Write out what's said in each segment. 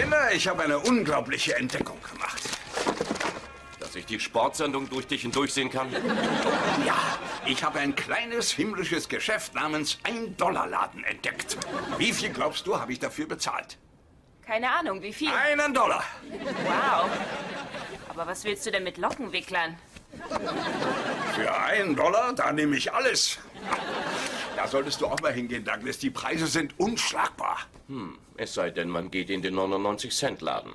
Kinder, ich habe eine unglaubliche Entdeckung gemacht. Dass ich die Sportsendung durch dich hindurchsehen kann? Ja, ich habe ein kleines himmlisches Geschäft namens Ein-Dollar-Laden entdeckt. Wie viel glaubst du, habe ich dafür bezahlt? Keine Ahnung, wie viel? Einen Dollar. Wow. Aber was willst du denn mit Lockenwicklern? Für einen Dollar, da nehme ich alles. Da solltest du auch mal hingehen, Douglas. Die Preise sind unschlagbar. Hm, es sei denn, man geht in den 99-Cent-Laden.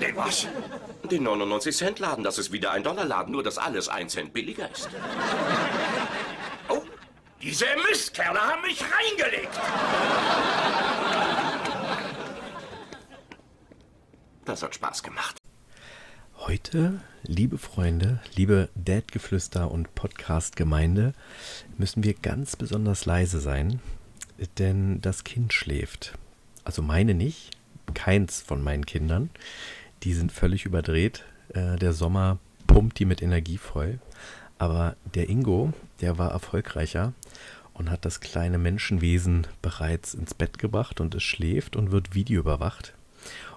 Den was? Den 99-Cent-Laden, das ist wieder ein Dollar-Laden, nur dass alles ein Cent billiger ist. Oh, diese Mistkerle haben mich reingelegt. Das hat Spaß gemacht. Heute, liebe Freunde, liebe Dad-Geflüster und Podcast-Gemeinde, müssen wir ganz besonders leise sein, denn das Kind schläft. Also meine nicht, keins von meinen Kindern. Die sind völlig überdreht. Äh, der Sommer pumpt die mit Energie voll. Aber der Ingo, der war erfolgreicher und hat das kleine Menschenwesen bereits ins Bett gebracht und es schläft und wird videoüberwacht.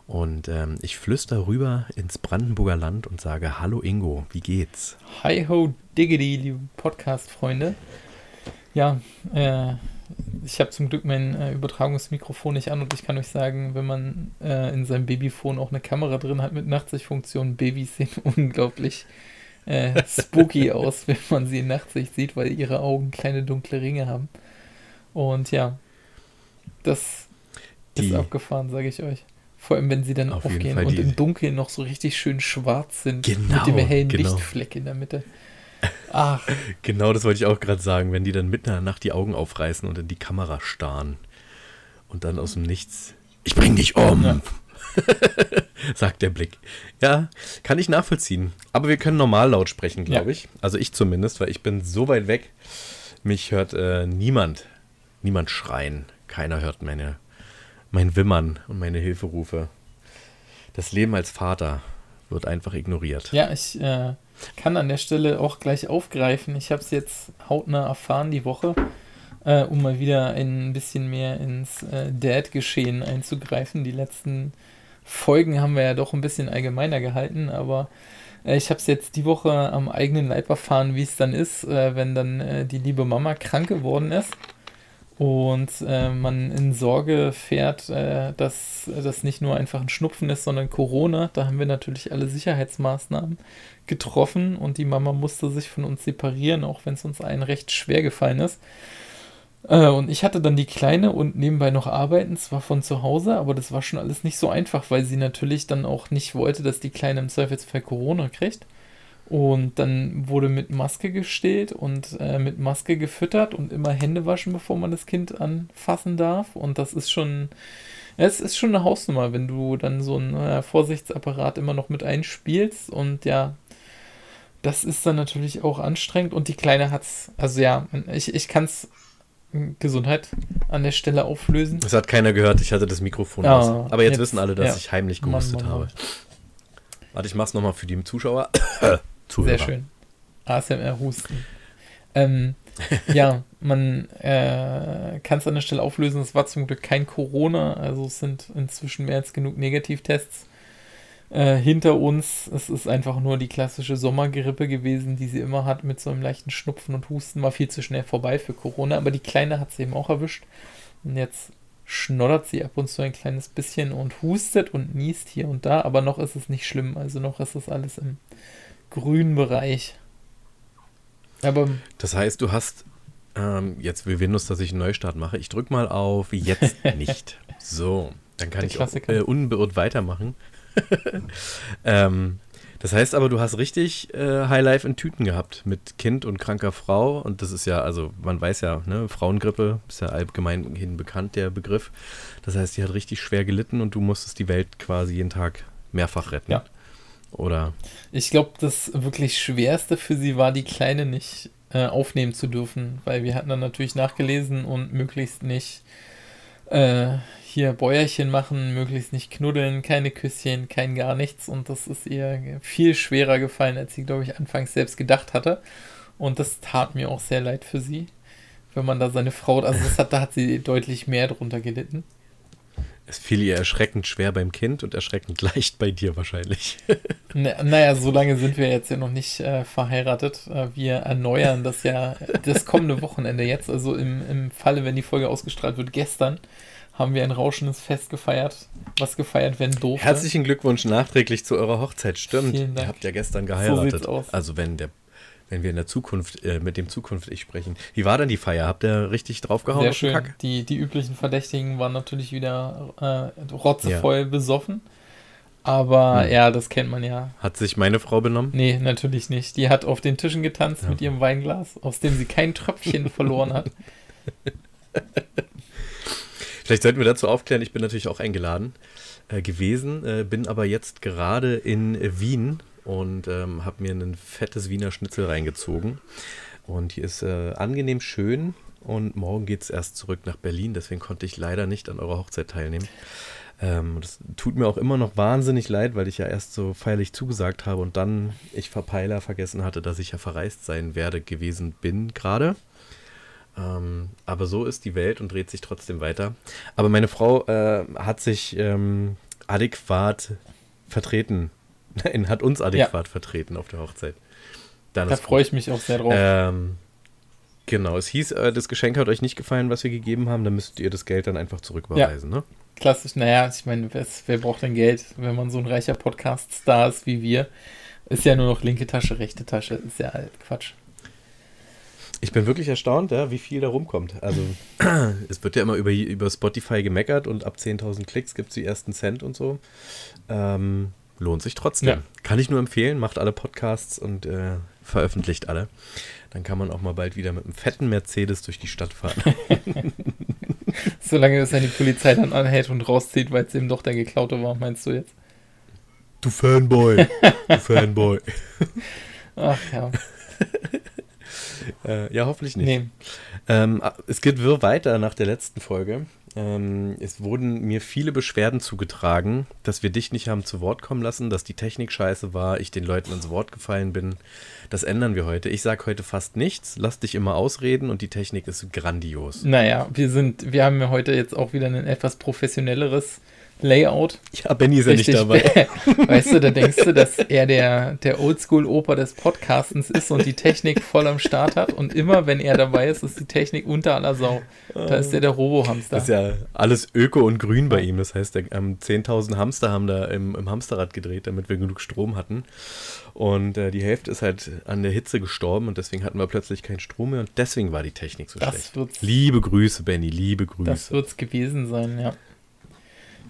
Und ähm, ich flüster rüber ins Brandenburger Land und sage: Hallo Ingo, wie geht's? Hi ho, Diggity, liebe Podcast-Freunde. Ja, äh, ich habe zum Glück mein äh, Übertragungsmikrofon nicht an und ich kann euch sagen, wenn man äh, in seinem Babyphone auch eine Kamera drin hat mit Nachtsichtfunktion, Babys sehen unglaublich äh, spooky aus, wenn man sie in Nachtsicht sieht, weil ihre Augen kleine dunkle Ringe haben. Und ja, das Die, ist abgefahren, sage ich euch. Vor allem, wenn sie dann Auf aufgehen und im Dunkeln noch so richtig schön schwarz sind. Genau, mit dem hellen genau. Lichtfleck in der Mitte. Ach. genau, das wollte ich auch gerade sagen. Wenn die dann mitten in der Nacht die Augen aufreißen und in die Kamera starren. Und dann aus dem Nichts. Ich bring dich um! Ja. sagt der Blick. Ja, kann ich nachvollziehen. Aber wir können normal laut sprechen, glaube ja. ich. Also ich zumindest, weil ich bin so weit weg. Mich hört äh, niemand. Niemand schreien. Keiner hört meine mein Wimmern und meine Hilferufe. Das Leben als Vater wird einfach ignoriert. Ja, ich äh, kann an der Stelle auch gleich aufgreifen. Ich habe es jetzt hautnah erfahren die Woche, äh, um mal wieder ein bisschen mehr ins äh, Dad-Geschehen einzugreifen. Die letzten Folgen haben wir ja doch ein bisschen allgemeiner gehalten, aber äh, ich habe es jetzt die Woche am eigenen Leib erfahren, wie es dann ist, äh, wenn dann äh, die liebe Mama krank geworden ist und äh, man in Sorge fährt, äh, dass das nicht nur einfach ein Schnupfen ist, sondern Corona. Da haben wir natürlich alle Sicherheitsmaßnahmen getroffen und die Mama musste sich von uns separieren, auch wenn es uns allen recht schwer gefallen ist. Äh, und ich hatte dann die Kleine und nebenbei noch arbeiten, zwar von zu Hause, aber das war schon alles nicht so einfach, weil sie natürlich dann auch nicht wollte, dass die Kleine im Zweifelsfall Corona kriegt. Und dann wurde mit Maske gestillt und äh, mit Maske gefüttert und immer Hände waschen, bevor man das Kind anfassen darf. Und das ist schon, es ist schon eine Hausnummer, wenn du dann so einen äh, Vorsichtsapparat immer noch mit einspielst. Und ja, das ist dann natürlich auch anstrengend. Und die Kleine hat's, also ja, ich, ich kann es Gesundheit an der Stelle auflösen. Das hat keiner gehört, ich hatte das Mikrofon ja, aus. Aber jetzt, jetzt, wissen alle, dass ja. ich heimlich gehustet Mann, Mann, Mann. habe. Warte, ich mach's nochmal für die Zuschauer. Zuhörer. Sehr schön. ASMR-Husten. Ähm, ja, man äh, kann es an der Stelle auflösen. Es war zum Glück kein Corona, also es sind inzwischen mehr als genug Negativtests äh, hinter uns. Es ist einfach nur die klassische Sommergrippe gewesen, die sie immer hat, mit so einem leichten Schnupfen und Husten. War viel zu schnell vorbei für Corona, aber die Kleine hat sie eben auch erwischt. Und jetzt schnoddert sie ab und zu ein kleines bisschen und hustet und niest hier und da, aber noch ist es nicht schlimm. Also noch ist es alles im grünen Bereich. Aber das heißt, du hast ähm, jetzt will Windows, dass ich einen Neustart mache. Ich drücke mal auf jetzt nicht. so, dann kann ich auch, äh, unbeirrt weitermachen. ähm, das heißt aber, du hast richtig äh, High Life in Tüten gehabt mit Kind und kranker Frau. Und das ist ja, also man weiß ja, ne, Frauengrippe ist ja allgemeinhin bekannt, der Begriff. Das heißt, die hat richtig schwer gelitten und du musstest die Welt quasi jeden Tag mehrfach retten. Ja. Oder? Ich glaube, das wirklich Schwerste für sie war, die Kleine nicht äh, aufnehmen zu dürfen, weil wir hatten dann natürlich nachgelesen und möglichst nicht äh, hier Bäuerchen machen, möglichst nicht knuddeln, keine Küsschen, kein gar nichts. Und das ist ihr viel schwerer gefallen, als sie, glaube ich, anfangs selbst gedacht hatte. Und das tat mir auch sehr leid für sie, wenn man da seine Frau, also das hat, da hat sie deutlich mehr drunter gelitten. Es fiel ihr erschreckend schwer beim Kind und erschreckend leicht bei dir wahrscheinlich. Na, naja, so lange sind wir jetzt ja noch nicht äh, verheiratet. Äh, wir erneuern das ja das kommende Wochenende jetzt. Also im, im Falle, wenn die Folge ausgestrahlt wird, gestern haben wir ein rauschendes Fest gefeiert, was gefeiert werden durfte. Herzlichen Glückwunsch nachträglich zu eurer Hochzeit. Stimmt. Ihr habt ja gestern geheiratet. aus. Also wenn der wenn wir in der Zukunft äh, mit dem Zukunft ich sprechen. Wie war denn die Feier? Habt ihr richtig draufgehauen Sehr schön. Kack? Die, die üblichen Verdächtigen waren natürlich wieder äh, rotzevoll besoffen. Aber Hm. ja, das kennt man ja. Hat sich meine Frau benommen? Nee, natürlich nicht. Die hat auf den Tischen getanzt mit ihrem Weinglas, aus dem sie kein Tröpfchen verloren hat. Vielleicht sollten wir dazu aufklären, ich bin natürlich auch eingeladen äh, gewesen, äh, bin aber jetzt gerade in äh, Wien und ähm, habe mir ein fettes Wiener Schnitzel reingezogen. Und hier ist äh, angenehm schön und morgen geht es erst zurück nach Berlin, deswegen konnte ich leider nicht an eurer Hochzeit teilnehmen. Ähm, das tut mir auch immer noch wahnsinnig leid, weil ich ja erst so feierlich zugesagt habe und dann ich Verpeiler vergessen hatte, dass ich ja verreist sein werde gewesen bin gerade. Ähm, aber so ist die Welt und dreht sich trotzdem weiter. Aber meine Frau äh, hat sich ähm, adäquat vertreten. Nein, hat uns adäquat vertreten auf der Hochzeit. Dann Da freue ich mich auch sehr drauf. ähm, genau, es hieß, äh, das Geschenk hat euch nicht gefallen, was wir gegeben haben, dann müsst ihr das Geld dann einfach zurücküberweisen, ne? Klassisch, naja, ich meine, wer, wer braucht denn Geld, wenn man so ein reicher Podcast-Star ist wie wir? Ist ja nur noch linke Tasche, rechte Tasche. Ist ja halt Quatsch. Ich bin wirklich erstaunt, ja, wie viel da rumkommt. Also, es wird ja immer über, über Spotify gemeckert und ab 10.000 Klicks gibt es die ersten Cent und so. Ähm, lohnt sich trotzdem. Ja. Kann ich nur empfehlen, macht alle Podcasts und äh, veröffentlicht alle. Dann kann man auch mal bald wieder mit einem fetten Mercedes durch die Stadt fahren. Solange es dann die Polizei dann anhält und rauszieht, weil es eben doch der Geklaute war, meinst du jetzt? du Fanboy, du Fanboy. Ach ja. Äh, ja, hoffentlich nicht. Nee. Ähm, es geht wirr weiter nach der letzten Folge. Ähm, es wurden mir viele Beschwerden zugetragen, dass wir dich nicht haben zu Wort kommen lassen, dass die Technik scheiße war, ich den Leuten ins Wort gefallen bin. Das ändern wir heute. Ich sage heute fast nichts, lass dich immer ausreden und die Technik ist grandios. Naja, wir sind, wir haben ja heute jetzt auch wieder ein etwas professionelleres Layout. Ja, Benny ist ja nicht dabei. Weißt du, da denkst du, dass er der, der Oldschool-Oper des Podcastens ist und die Technik voll am Start hat. Und immer, wenn er dabei ist, ist die Technik unter aller Sau. Da ist der der Robo-Hamster. Das ist ja alles öko und grün bei ihm. Das heißt, ähm, 10.000 Hamster haben da im, im Hamsterrad gedreht, damit wir genug Strom hatten. Und äh, die Hälfte ist halt an der Hitze gestorben und deswegen hatten wir plötzlich keinen Strom mehr und deswegen war die Technik so Das schlecht. wird's- Liebe Grüße, Benny, liebe das Grüße. wird es gewesen sein, ja.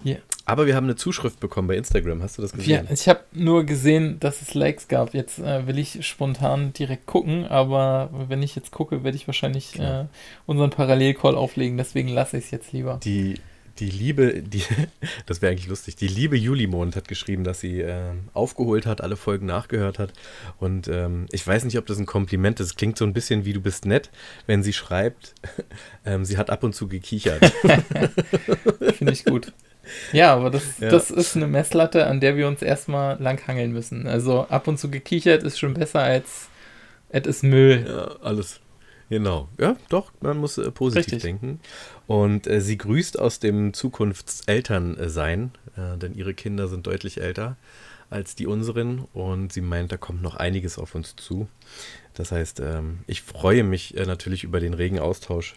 Hier. Aber wir haben eine Zuschrift bekommen bei Instagram. Hast du das Ja, gesehen? ich habe nur gesehen, dass es Likes gab. Jetzt äh, will ich spontan direkt gucken, aber wenn ich jetzt gucke, werde ich wahrscheinlich äh, unseren Parallelcall auflegen. Deswegen lasse ich es jetzt lieber. Die, die Liebe, die, das wäre eigentlich lustig. Die liebe Julimond hat geschrieben, dass sie äh, aufgeholt hat, alle Folgen nachgehört hat. Und ähm, ich weiß nicht, ob das ein Kompliment ist. Es klingt so ein bisschen wie du bist nett, wenn sie schreibt, ähm, sie hat ab und zu gekichert. Finde ich gut. Ja, aber das, Ja. das ist eine Messlatte, an der wir uns erstmal langhangeln müssen. Also ab und zu gekichert ist schon besser als es ist Müll. Ja, alles. Genau. Ja, doch, man muss äh, positiv Richtig. denken. Und äh, sie grüßt aus dem Zukunftselternsein, äh, denn ihre Kinder sind deutlich älter als die unseren und sie meint, da kommt noch einiges auf uns zu. Das heißt, ähm, ich freue mich äh, natürlich über den regen Austausch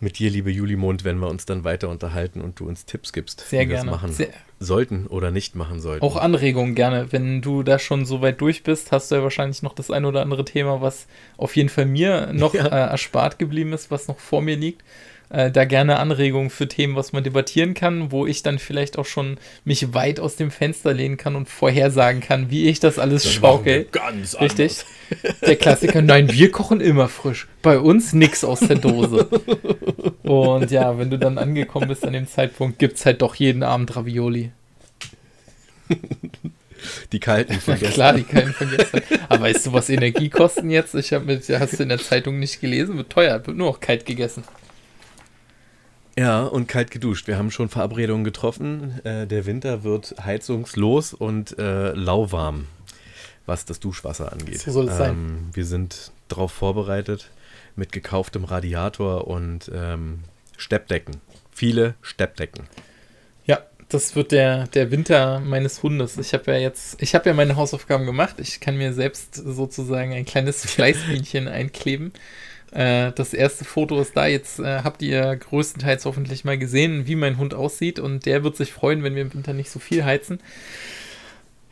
mit dir, liebe Julimond, wenn wir uns dann weiter unterhalten und du uns Tipps gibst, Sehr wie wir es gerne. machen Sehr, sollten oder nicht machen sollten. auch Anregungen gerne. Wenn du da schon so weit durch bist, hast du ja wahrscheinlich noch das ein oder andere Thema, was auf jeden Fall mir noch Ja. äh, erspart geblieben ist, was noch vor mir liegt. Äh, da gerne Anregungen für Themen, was man debattieren kann, wo ich dann vielleicht auch schon mich weit aus dem Fenster lehnen kann und vorhersagen kann, wie ich das alles schaukel. Ganz Richtig. Der Klassiker, nein, wir kochen immer frisch. Bei uns nix aus der Dose. Und ja, wenn du dann angekommen bist an dem Zeitpunkt, gibt's halt doch jeden Abend Ravioli. Die kalten von gestern. klar, die keinen vergessen. Aber weißt du, was Energie kosten jetzt? Ich habe mit, hast du in der Zeitung nicht gelesen, wird teuer, wird nur noch kalt gegessen. Ja, und kalt geduscht. Wir haben schon Verabredungen getroffen. Äh, der Winter wird heizungslos und äh, lauwarm, was das Duschwasser angeht. So soll es sein. ähm, Wir sind darauf vorbereitet mit gekauftem Radiator und ähm, Steppdecken. Viele Steppdecken. Das wird der, der Winter meines Hundes. Ich habe ja jetzt, ich habe ja meine Hausaufgaben gemacht. Ich kann mir selbst sozusagen ein kleines Fleißbienchen einkleben. Äh, das erste Foto ist da. Jetzt äh, habt ihr größtenteils hoffentlich mal gesehen, wie mein Hund aussieht. Und der wird sich freuen, wenn wir im Winter nicht so viel heizen.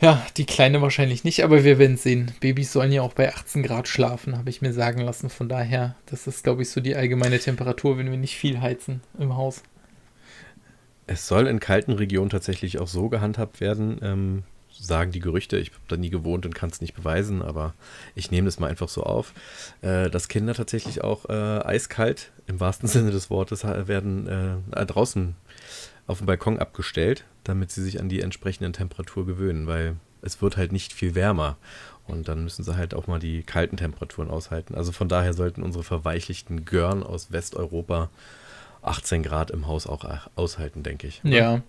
Ja, die Kleine wahrscheinlich nicht, aber wir werden sehen. Babys sollen ja auch bei 18 Grad schlafen, habe ich mir sagen lassen. Von daher, das ist, glaube ich, so die allgemeine Temperatur, wenn wir nicht viel heizen im Haus. Es soll in kalten Regionen tatsächlich auch so gehandhabt werden, ähm, sagen die Gerüchte. Ich habe da nie gewohnt und kann es nicht beweisen, aber ich nehme das mal einfach so auf, äh, dass Kinder tatsächlich auch äh, eiskalt, im wahrsten Sinne des Wortes, werden äh, draußen auf dem Balkon abgestellt, damit sie sich an die entsprechenden Temperatur gewöhnen, weil es wird halt nicht viel wärmer. Und dann müssen sie halt auch mal die kalten Temperaturen aushalten. Also von daher sollten unsere verweichlichten Görn aus Westeuropa 18 Grad im Haus auch aushalten, denke ich. Ja.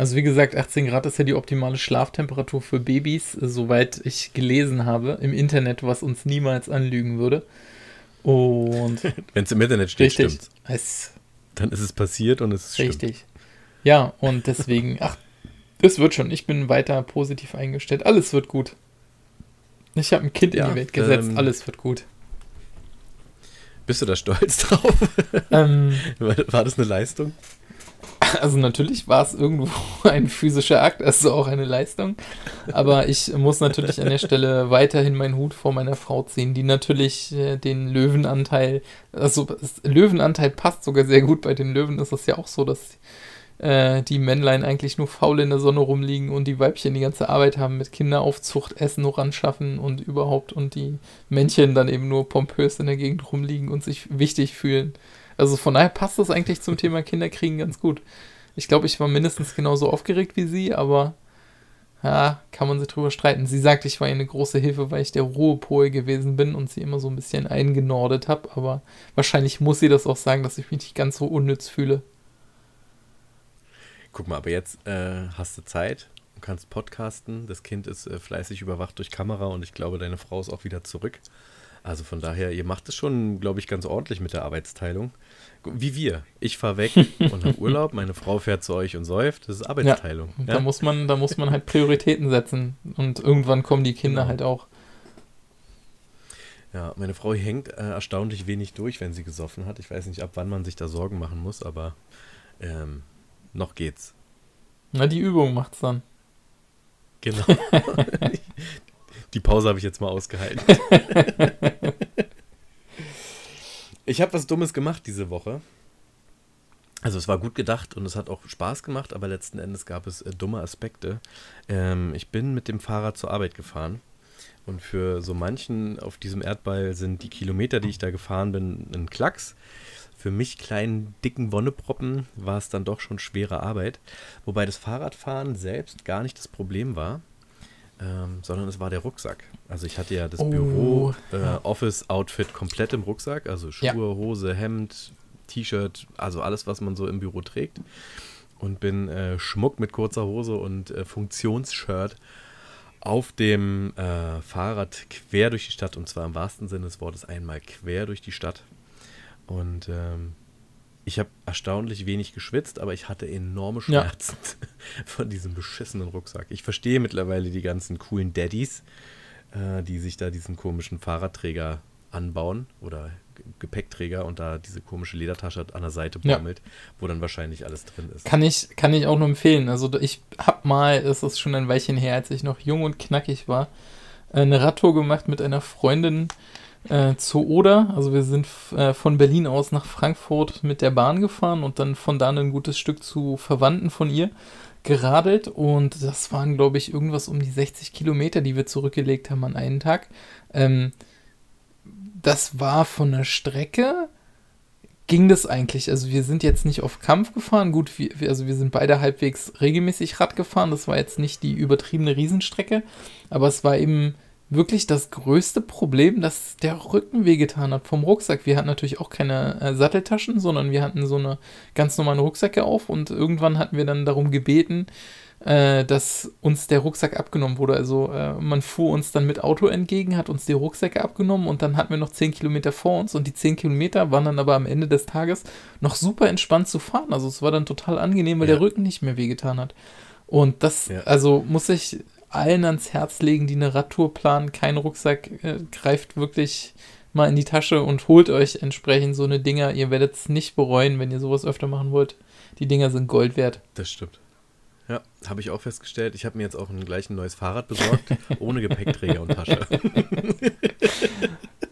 Also wie gesagt, 18 Grad ist ja die optimale Schlaftemperatur für Babys, soweit ich gelesen habe im Internet, was uns niemals anlügen würde. Und wenn es im Internet steht, richtig, stimmt's. Es, dann ist es passiert und es ist Richtig. Stimmt. Ja, und deswegen, ach, das wird schon. Ich bin weiter positiv eingestellt. Alles wird gut. Ich habe ein Kind ja, in die Welt gesetzt. Ähm, Alles wird gut. Bist du da stolz drauf? Ähm, war das eine Leistung? Also natürlich war es irgendwo ein physischer Akt, also auch eine Leistung. Aber ich muss natürlich an der Stelle weiterhin meinen Hut vor meiner Frau ziehen, die natürlich äh, den Löwenanteil, also Löwenanteil passt sogar sehr gut. Bei den Löwen ist es ja auch so, dass äh, die Männlein eigentlich nur faul in der Sonne rumliegen und die Weibchen die ganze Arbeit haben mit Kinderaufzucht, Essen ranschaffen und überhaupt und die Männchen dann eben nur pompös in der Gegend rumliegen und sich wichtig fühlen. Also von daher passt das eigentlich zum Thema Kinderkriegen ganz gut. Ich glaube, ich war mindestens genauso aufgeregt wie sie, aber ja, kann man sich drüber streiten. Sie sagt, ich war ihr eine große Hilfe, weil ich der Ruhepol gewesen bin und sie immer so ein bisschen eingenordet habe, aber wahrscheinlich muss sie das auch sagen, dass ich mich nicht ganz so unnütz fühle. Guck mal, aber jetzt äh, hast du Zeit und kannst podcasten. Das Kind ist äh, fleißig überwacht durch Kamera und ich glaube, deine Frau ist auch wieder zurück. Also von daher, ihr macht es schon, glaube ich, ganz ordentlich mit der Arbeitsteilung. Wie wir. Ich fahre weg und habe Urlaub, meine Frau fährt zu euch und säuft. Das ist Arbeitsteilung. Ja, ja? Da, muss man, da muss man halt Prioritäten setzen und irgendwann kommen die Kinder genau. halt auch. Ja, meine Frau hängt äh, erstaunlich wenig durch, wenn sie gesoffen hat. Ich weiß nicht, ab wann man sich da Sorgen machen muss, aber ähm, noch geht's. Na, die Übung macht's dann. Genau. die Pause habe ich jetzt mal ausgehalten. ich habe was Dummes gemacht diese Woche. Also es war gut gedacht und es hat auch Spaß gemacht, aber letzten Endes gab es äh, dumme Aspekte. Ähm, ich bin mit dem Fahrrad zur Arbeit gefahren und für so manchen auf diesem Erdball sind die Kilometer, die ich da gefahren bin, ein Klacks für mich kleinen, dicken Wonneproppen war es dann doch schon schwere Arbeit. Wobei das Fahrradfahren selbst gar nicht das Problem war, ähm, sondern es war der Rucksack. Also ich hatte ja das oh, Büro, äh, Office-Outfit komplett im Rucksack, also Schuhe, ja. Hose, Hemd, T-Shirt, also alles, was man so im Büro trägt. Und bin äh, Schmuck mit kurzer Hose und äh, Funktionsshirt auf dem äh, Fahrrad quer durch die Stadt und zwar im wahrsten Sinne des Wortes einmal quer durch die Stadt und ähm, ich habe erstaunlich wenig geschwitzt, aber ich hatte enorme Schmerzen ja. von diesem beschissenen Rucksack. Ich verstehe mittlerweile die ganzen coolen Daddies, äh, die sich da diesen komischen Fahrradträger anbauen oder Gepäckträger und da diese komische Ledertasche an der Seite baumelt, ja. wo dann wahrscheinlich alles drin ist. Kann ich, kann ich auch nur empfehlen. Also ich habe mal, es ist schon ein Weilchen her, als ich noch jung und knackig war, eine Radtour gemacht mit einer Freundin äh, zur Oder. Also wir sind äh, von Berlin aus nach Frankfurt mit der Bahn gefahren und dann von da ein gutes Stück zu Verwandten von ihr geradelt und das waren, glaube ich, irgendwas um die 60 Kilometer, die wir zurückgelegt haben an einen Tag. Ähm, das war von der Strecke ging das eigentlich. Also wir sind jetzt nicht auf Kampf gefahren. Gut, wir, also wir sind beide halbwegs regelmäßig Rad gefahren. Das war jetzt nicht die übertriebene Riesenstrecke, aber es war eben wirklich das größte Problem, dass der Rücken wehgetan hat vom Rucksack. Wir hatten natürlich auch keine äh, Satteltaschen, sondern wir hatten so eine ganz normale Rucksäcke auf und irgendwann hatten wir dann darum gebeten, äh, dass uns der Rucksack abgenommen wurde. Also äh, man fuhr uns dann mit Auto entgegen, hat uns die Rucksäcke abgenommen und dann hatten wir noch 10 Kilometer vor uns und die 10 Kilometer waren dann aber am Ende des Tages noch super entspannt zu fahren. Also es war dann total angenehm, weil Ja. der Rücken nicht mehr wehgetan hat. Und das, Ja. also muss ich allen ans Herz legen, die eine Radtour planen, kein Rucksack, äh, greift wirklich mal in die Tasche und holt euch entsprechend so eine Dinger. Ihr werdet es nicht bereuen, wenn ihr sowas öfter machen wollt. Die Dinger sind Gold wert. Das stimmt. Ja, habe ich auch festgestellt. Ich habe mir jetzt auch ein, gleich ein neues Fahrrad besorgt, ohne Gepäckträger und Tasche.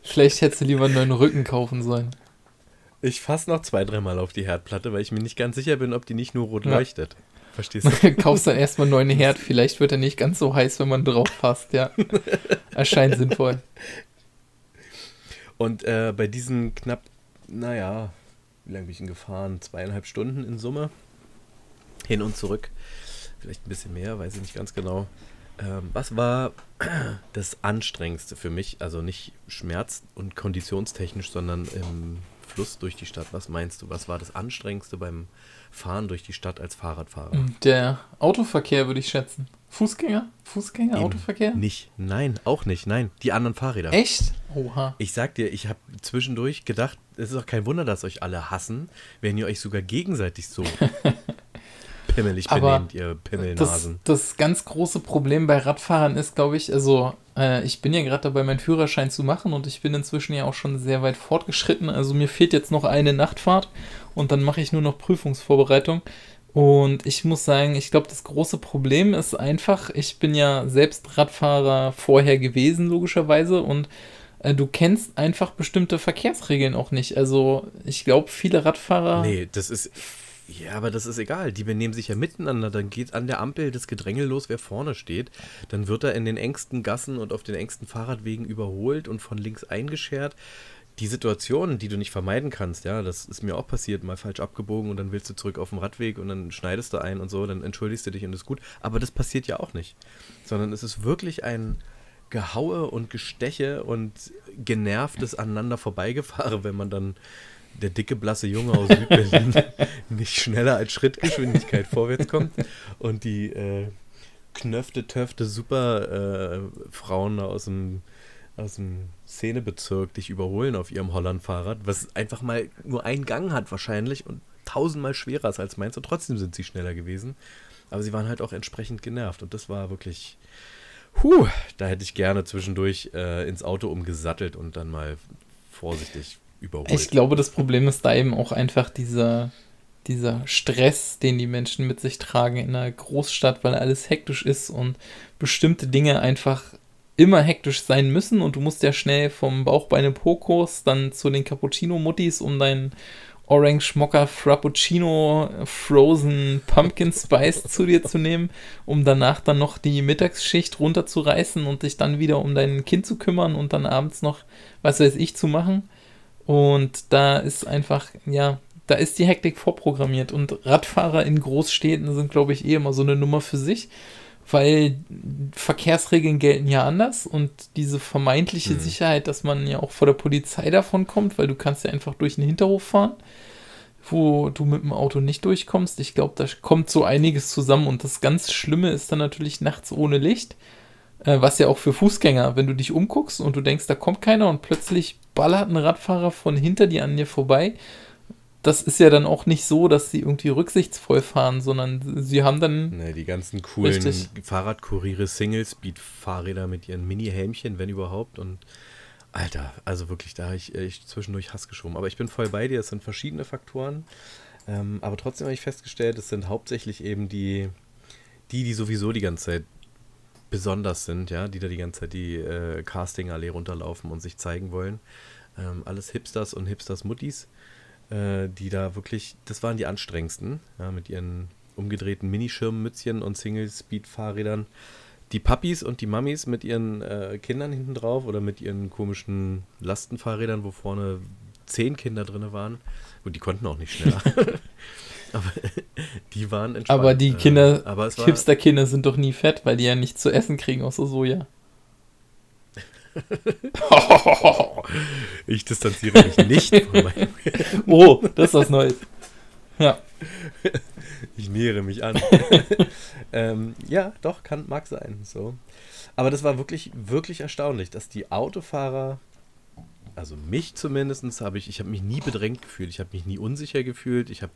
Vielleicht hättest du lieber einen neuen Rücken kaufen sollen. Ich fasse noch zwei, dreimal auf die Herdplatte, weil ich mir nicht ganz sicher bin, ob die nicht nur rot Ja. leuchtet. Verstehst du? Kaufst dann erstmal einen neuen Herd. Vielleicht wird er nicht ganz so heiß, wenn man drauf passt, ja. Erscheint sinnvoll. Und äh, bei diesen knapp, naja, wie lange bin ich denn gefahren? Zweieinhalb Stunden in Summe. Hin und zurück. Vielleicht ein bisschen mehr, weiß ich nicht ganz genau. Ähm, was war das Anstrengendste für mich? Also nicht schmerz- und konditionstechnisch, sondern im Fluss durch die Stadt. Was meinst du? Was war das Anstrengendste beim Fahren durch die Stadt als Fahrradfahrer? Der Autoverkehr würde ich schätzen. Fußgänger? Fußgänger? Eben Autoverkehr? Nicht. Nein, auch nicht. Nein, die anderen Fahrräder. Echt? Oha. Ich sag dir, ich habe zwischendurch gedacht, es ist auch kein Wunder, dass euch alle hassen, wenn ihr euch sogar gegenseitig so pimmelig Aber benehmt, ihr Das, Pimmelnasen. das ganz große Problem bei Radfahrern ist, glaube ich, also äh, ich bin ja gerade dabei, meinen Führerschein zu machen und ich bin inzwischen ja auch schon sehr weit fortgeschritten. Also mir fehlt jetzt noch eine Nachtfahrt und dann mache ich nur noch Prüfungsvorbereitung. Und ich muss sagen, ich glaube, das große Problem ist einfach, ich bin ja selbst Radfahrer vorher gewesen, logischerweise, und äh, du kennst einfach bestimmte Verkehrsregeln auch nicht. Also ich glaube, viele Radfahrer. Nee, das ist. Ja, aber das ist egal. Die benehmen sich ja miteinander. Dann geht an der Ampel das Gedränge los, wer vorne steht. Dann wird er in den engsten Gassen und auf den engsten Fahrradwegen überholt und von links eingeschert. Die Situationen, die du nicht vermeiden kannst, ja, das ist mir auch passiert, mal falsch abgebogen und dann willst du zurück auf dem Radweg und dann schneidest du ein und so, dann entschuldigst du dich und ist gut. Aber das passiert ja auch nicht. Sondern es ist wirklich ein Gehaue und Gesteche und genervtes aneinander vorbeigefahre, wenn man dann der dicke, blasse Junge aus Südberlin nicht schneller als Schrittgeschwindigkeit vorwärts kommt und die äh, knöfte, töfte Super äh, Frauen aus dem, aus dem Szenebezirk dich überholen auf ihrem Holland-Fahrrad, was einfach mal nur einen Gang hat wahrscheinlich und tausendmal schwerer ist als meins und trotzdem sind sie schneller gewesen. Aber sie waren halt auch entsprechend genervt und das war wirklich, huh, da hätte ich gerne zwischendurch äh, ins Auto umgesattelt und dann mal vorsichtig überholt. Ich glaube, das Problem ist da eben auch einfach dieser, dieser Stress, den die Menschen mit sich tragen in einer Großstadt, weil alles hektisch ist und bestimmte Dinge einfach immer hektisch sein müssen und du musst ja schnell vom Bauchbeine Pokos dann zu den Cappuccino-Muttis, um deinen Orange Mocha Frappuccino Frozen Pumpkin Spice zu dir zu nehmen, um danach dann noch die Mittagsschicht runterzureißen und dich dann wieder um dein Kind zu kümmern und dann abends noch, was weiß ich, zu machen. Und da ist einfach, ja, da ist die Hektik vorprogrammiert. Und Radfahrer in Großstädten sind, glaube ich, eh immer so eine Nummer für sich, weil Verkehrsregeln gelten ja anders und diese vermeintliche Mhm. Sicherheit, dass man ja auch vor der Polizei davon kommt, weil du kannst ja einfach durch den Hinterhof fahren, wo du mit dem Auto nicht durchkommst. Ich glaube, da kommt so einiges zusammen und das ganz Schlimme ist dann natürlich nachts ohne Licht. Äh, was ja auch für Fußgänger, wenn du dich umguckst und du denkst, da kommt keiner und plötzlich ballert ein Radfahrer von hinter dir an dir vorbei. Das ist ja dann auch nicht so, dass sie irgendwie rücksichtsvoll fahren, sondern sie haben dann. Ne, die ganzen coolen Richtig. Fahrradkuriere, Single-Speed-Fahrräder mit ihren Mini-Helmchen, wenn überhaupt. Und Alter, also wirklich, da habe ich, ich zwischendurch Hass geschoben. Aber ich bin voll bei dir, es sind verschiedene Faktoren. Ähm, aber trotzdem habe ich festgestellt, es sind hauptsächlich eben die, die, die sowieso die ganze Zeit besonders sind, ja, die da die ganze Zeit die äh, Casting-Allee runterlaufen und sich zeigen wollen. Ähm, alles Hipsters und Hipsters-Muttis, äh, die da wirklich, das waren die anstrengendsten, ja, mit ihren umgedrehten Minischirmmützchen und Single-Speed-Fahrrädern. Die Papis und die Mamis mit ihren äh, Kindern hinten drauf oder mit ihren komischen Lastenfahrrädern, wo vorne zehn Kinder drin waren. Gut, die konnten auch nicht schneller. aber die waren entspannt. Aber die Kinder, aber Hipster-Kinder sind doch nie fett, weil die ja nichts zu essen kriegen außer Soja. ich distanziere mich nicht von meinem Oh, das ist was Neues. Ja. ich nähere mich an. ähm, ja, doch, kann, mag sein. So. Aber das war wirklich, wirklich erstaunlich, dass die Autofahrer, also mich zumindest, habe ich, ich habe mich nie bedrängt gefühlt, ich habe mich nie unsicher gefühlt, ich habe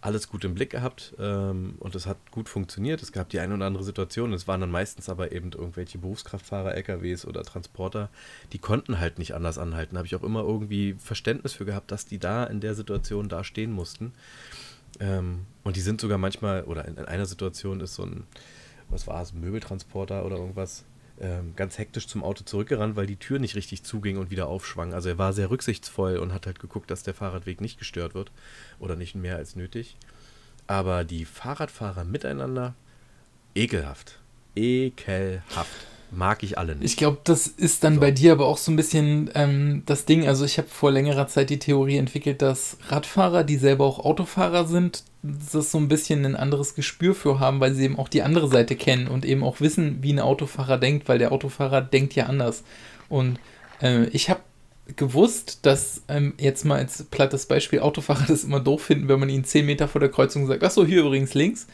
alles gut im Blick gehabt ähm, und es hat gut funktioniert. Es gab die eine oder andere Situation. Es waren dann meistens aber eben irgendwelche Berufskraftfahrer, LKWs oder Transporter, die konnten halt nicht anders anhalten. Habe ich auch immer irgendwie Verständnis für gehabt, dass die da in der Situation da stehen mussten. Ähm, und die sind sogar manchmal, oder in, in, einer Situation ist so ein, was war es, Möbeltransporter oder irgendwas, ganz hektisch zum Auto zurückgerannt, weil die Tür nicht richtig zuging und wieder aufschwang. Also er war sehr rücksichtsvoll und hat halt geguckt, dass der Fahrradweg nicht gestört wird oder nicht mehr als nötig. Aber die Fahrradfahrer miteinander, ekelhaft. Ekelhaft mag ich alle nicht. Ich glaube, das ist dann so. bei dir aber auch so ein bisschen ähm, das Ding. Also ich habe vor längerer Zeit die Theorie entwickelt, dass Radfahrer, die selber auch Autofahrer sind, das so ein bisschen ein anderes Gespür für haben, weil sie eben auch die andere Seite kennen und eben auch wissen, wie ein Autofahrer denkt, weil der Autofahrer denkt ja anders. Und äh, ich habe gewusst, dass ähm, jetzt mal als plattes Beispiel Autofahrer das immer doof finden, wenn man ihnen 10 Meter vor der Kreuzung sagt, ach so, hier übrigens links.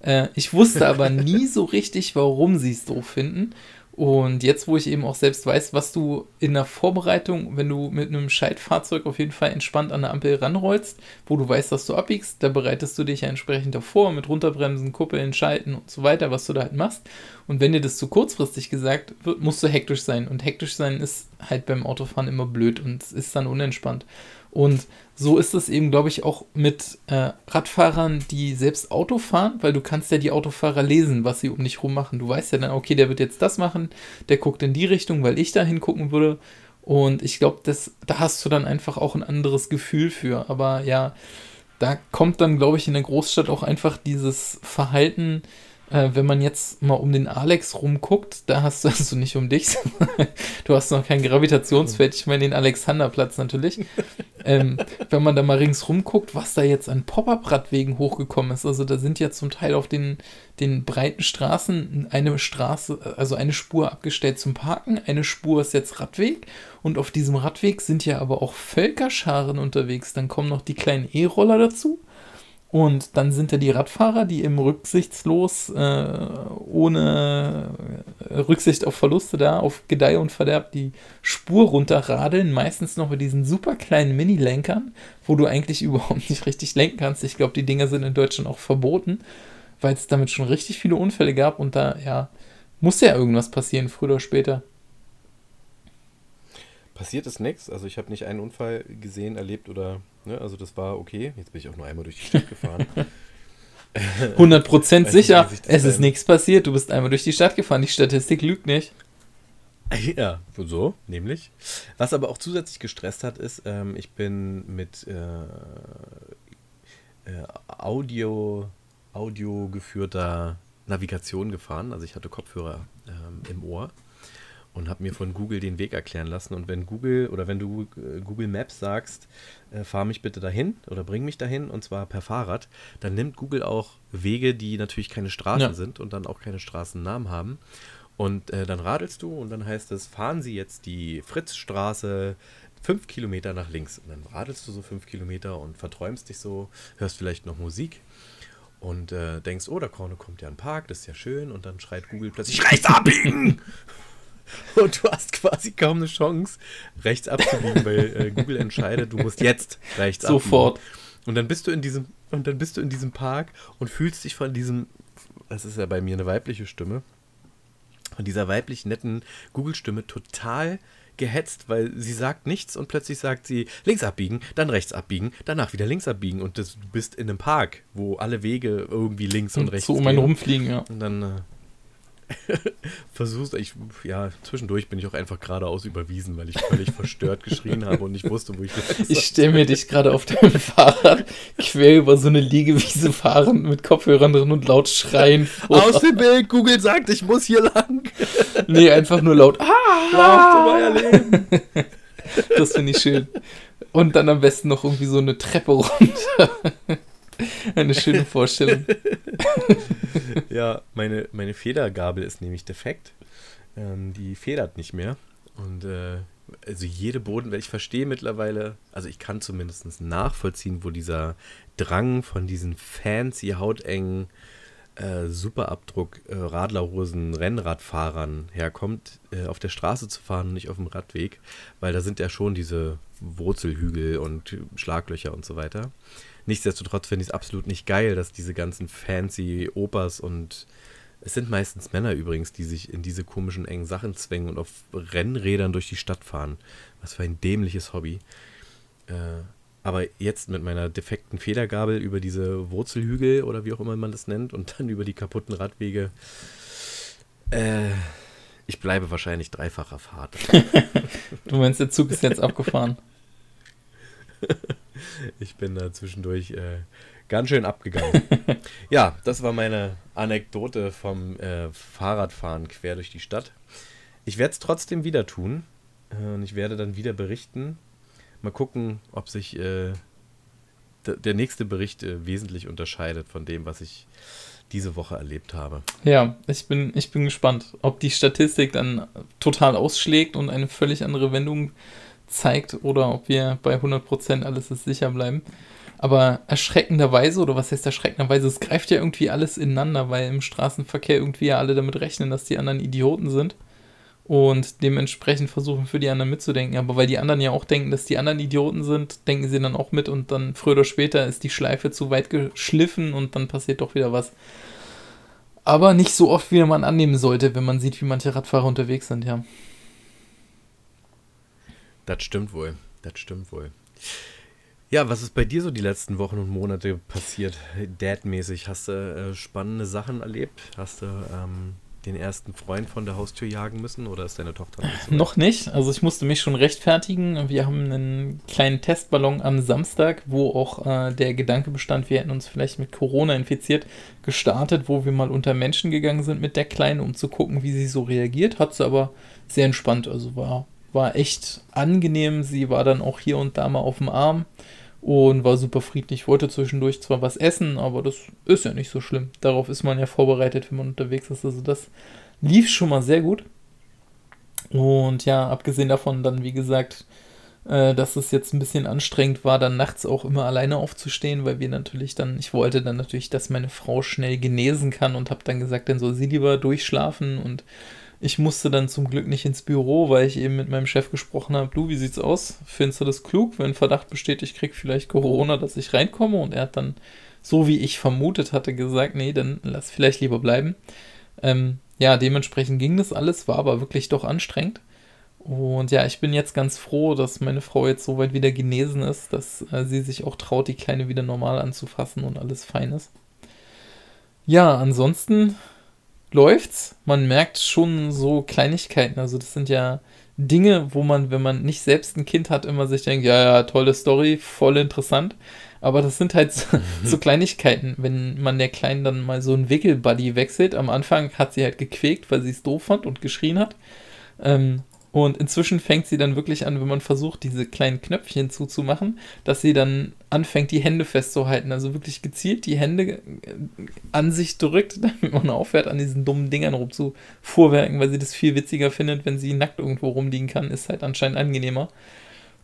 Äh, ich wusste aber nie so richtig, warum sie es doof finden. Und jetzt, wo ich eben auch selbst weiß, was du in der Vorbereitung, wenn du mit einem Schaltfahrzeug auf jeden Fall entspannt an der Ampel ranrollst, wo du weißt, dass du abbiegst, da bereitest du dich ja entsprechend davor mit Runterbremsen, Kuppeln, Schalten und so weiter, was du da halt machst. Und wenn dir das zu kurzfristig gesagt wird, musst du hektisch sein. Und hektisch sein ist halt beim Autofahren immer blöd und ist dann unentspannt. Und so ist es eben, glaube ich, auch mit äh, Radfahrern, die selbst Auto fahren, weil du kannst ja die Autofahrer lesen, was sie um dich rum machen. Du weißt ja dann, okay, der wird jetzt das machen, der guckt in die Richtung, weil ich da hingucken würde. Und ich glaube, da hast du dann einfach auch ein anderes Gefühl für. Aber ja, da kommt dann, glaube ich, in der Großstadt auch einfach dieses Verhalten, äh, wenn man jetzt mal um den Alex rumguckt, da hast du also nicht um dich, du hast noch kein Gravitationsfeld, ich meine den Alexanderplatz natürlich. ähm, wenn man da mal ringsrum guckt, was da jetzt an Pop-Up-Radwegen hochgekommen ist, also da sind ja zum Teil auf den, den breiten Straßen eine Straße, also eine Spur abgestellt zum Parken, eine Spur ist jetzt Radweg und auf diesem Radweg sind ja aber auch Völkerscharen unterwegs. Dann kommen noch die kleinen E-Roller dazu und dann sind da die Radfahrer, die im rücksichtslos, äh, ohne Rücksicht auf Verluste da, auf Gedeih und Verderb die Spur runterradeln, meistens noch mit diesen super kleinen Mini-Lenkern, wo du eigentlich überhaupt nicht richtig lenken kannst. Ich glaube, die Dinger sind in Deutschland auch verboten, weil es damit schon richtig viele Unfälle gab und da, ja, muss ja irgendwas passieren, früher oder später passiert ist nichts. Also ich habe nicht einen Unfall gesehen, erlebt oder, ne, also das war okay. Jetzt bin ich auch nur einmal durch die Stadt gefahren. 100% sicher, nicht, es ist nichts passiert. Du bist einmal durch die Stadt gefahren. Die Statistik lügt nicht. Ja, so, nämlich. Was aber auch zusätzlich gestresst hat, ist, ähm, ich bin mit äh, äh, Audio, Audio geführter Navigation gefahren. Also ich hatte Kopfhörer ähm, im Ohr und habe mir von Google den Weg erklären lassen. Und wenn Google oder wenn du äh, Google Maps sagst, äh, fahr mich bitte dahin oder bring mich dahin und zwar per Fahrrad, dann nimmt Google auch Wege, die natürlich keine Straßen ja. sind und dann auch keine Straßennamen haben. Und äh, dann radelst du und dann heißt es, fahren Sie jetzt die Fritzstraße fünf Kilometer nach links. Und dann radelst du so fünf Kilometer und verträumst dich so, hörst vielleicht noch Musik und äh, denkst, oh, da vorne kommt ja ein Park, das ist ja schön. Und dann schreit Google plötzlich, rechts abbiegen! und du hast quasi kaum eine Chance, rechts abzubiegen, weil äh, Google entscheidet, du musst jetzt rechts abbiegen. Sofort. Und dann bist du in diesem und dann bist du in diesem Park und fühlst dich von diesem, das ist ja bei mir eine weibliche Stimme, von dieser weiblich netten Google-Stimme total gehetzt, weil sie sagt nichts und plötzlich sagt sie links abbiegen, dann rechts abbiegen, danach wieder links abbiegen und das, du bist in einem Park, wo alle Wege irgendwie links und, und rechts so um einen rumfliegen, ja. Und dann äh, versuchst, ich, ja, zwischendurch bin ich auch einfach geradeaus überwiesen, weil ich völlig verstört geschrien habe und nicht wusste, wo ich bin. Ich stelle mir dich gerade auf deinem Fahrrad quer über so eine Liegewiese fahren mit Kopfhörern drin und laut schreien. Vor. Aus dem Bild, Google sagt, ich muss hier lang. Nee, einfach nur laut. Ah, Leben. Das finde ich schön. Und dann am besten noch irgendwie so eine Treppe runter. Eine schöne Vorstellung. ja, meine, meine Federgabel ist nämlich defekt. Ähm, die federt nicht mehr. Und äh, also jede Bodenwelt, ich verstehe mittlerweile, also ich kann zumindest nachvollziehen, wo dieser Drang von diesen fancy, hautengen, äh, Superabdruck äh, Radlerhosen Rennradfahrern herkommt, äh, auf der Straße zu fahren und nicht auf dem Radweg, weil da sind ja schon diese Wurzelhügel und Schlaglöcher und so weiter. Nichtsdestotrotz finde ich es absolut nicht geil, dass diese ganzen fancy Opas und es sind meistens Männer übrigens, die sich in diese komischen engen Sachen zwängen und auf Rennrädern durch die Stadt fahren. Was für ein dämliches Hobby. Äh, aber jetzt mit meiner defekten Federgabel über diese Wurzelhügel oder wie auch immer man das nennt und dann über die kaputten Radwege. Äh, ich bleibe wahrscheinlich dreifacher Fahrt. du meinst, der Zug ist jetzt abgefahren? ich bin da zwischendurch äh, ganz schön abgegangen. ja, das war meine Anekdote vom äh, Fahrradfahren quer durch die Stadt. Ich werde es trotzdem wieder tun. Äh, und ich werde dann wieder berichten. Mal gucken, ob sich äh, der nächste Bericht äh, wesentlich unterscheidet von dem, was ich diese Woche erlebt habe. Ja, ich bin, ich bin gespannt, ob die Statistik dann total ausschlägt und eine völlig andere Wendung zeigt oder ob wir bei 100% alles ist sicher bleiben. Aber erschreckenderweise, oder was heißt erschreckenderweise, es greift ja irgendwie alles ineinander, weil im Straßenverkehr irgendwie ja alle damit rechnen, dass die anderen Idioten sind und dementsprechend versuchen für die anderen mitzudenken. Aber weil die anderen ja auch denken, dass die anderen Idioten sind, denken sie dann auch mit und dann früher oder später ist die Schleife zu weit geschliffen und dann passiert doch wieder was. Aber nicht so oft, wie man annehmen sollte, wenn man sieht, wie manche Radfahrer unterwegs sind, ja. Das stimmt wohl. Das stimmt wohl. Ja, was ist bei dir so die letzten Wochen und Monate passiert, Dad-mäßig? Hast du äh, spannende Sachen erlebt? Hast du ähm, den ersten Freund von der Haustür jagen müssen oder ist deine Tochter nicht so Noch nicht. Also ich musste mich schon rechtfertigen. Wir haben einen kleinen Testballon am Samstag, wo auch äh, der Gedanke bestand, wir hätten uns vielleicht mit Corona infiziert, gestartet, wo wir mal unter Menschen gegangen sind mit der Kleinen, um zu gucken, wie sie so reagiert. Hat sie aber sehr entspannt. Also war war echt angenehm. Sie war dann auch hier und da mal auf dem Arm und war super friedlich. Wollte zwischendurch zwar was essen, aber das ist ja nicht so schlimm. Darauf ist man ja vorbereitet, wenn man unterwegs ist. Also das lief schon mal sehr gut. Und ja, abgesehen davon dann, wie gesagt, äh, dass es jetzt ein bisschen anstrengend war, dann nachts auch immer alleine aufzustehen, weil wir natürlich dann, ich wollte dann natürlich, dass meine Frau schnell genesen kann und habe dann gesagt, dann soll sie lieber durchschlafen und ich musste dann zum Glück nicht ins Büro, weil ich eben mit meinem Chef gesprochen habe, du, wie sieht's aus? Findest du das klug, wenn Verdacht besteht, ich krieg vielleicht Corona, dass ich reinkomme? Und er hat dann, so wie ich vermutet hatte, gesagt, nee, dann lass vielleicht lieber bleiben. Ähm, ja, dementsprechend ging das alles, war aber wirklich doch anstrengend. Und ja, ich bin jetzt ganz froh, dass meine Frau jetzt so weit wieder genesen ist, dass äh, sie sich auch traut, die Kleine wieder normal anzufassen und alles fein ist. Ja, ansonsten läuft's. Man merkt schon so Kleinigkeiten. Also das sind ja Dinge, wo man, wenn man nicht selbst ein Kind hat, immer sich denkt, ja, ja, tolle Story, voll interessant. Aber das sind halt so, so Kleinigkeiten, wenn man der Kleinen dann mal so einen Wickelbuddy wechselt. Am Anfang hat sie halt gequäkt, weil sie es doof fand und geschrien hat. Ähm, und inzwischen fängt sie dann wirklich an, wenn man versucht, diese kleinen Knöpfchen zuzumachen, dass sie dann anfängt, die Hände festzuhalten. Also wirklich gezielt die Hände äh, an sich drückt, damit man aufhört, an diesen dummen Dingern rumzufuhrwerken, weil sie das viel witziger findet, wenn sie nackt irgendwo rumliegen kann, ist halt anscheinend angenehmer.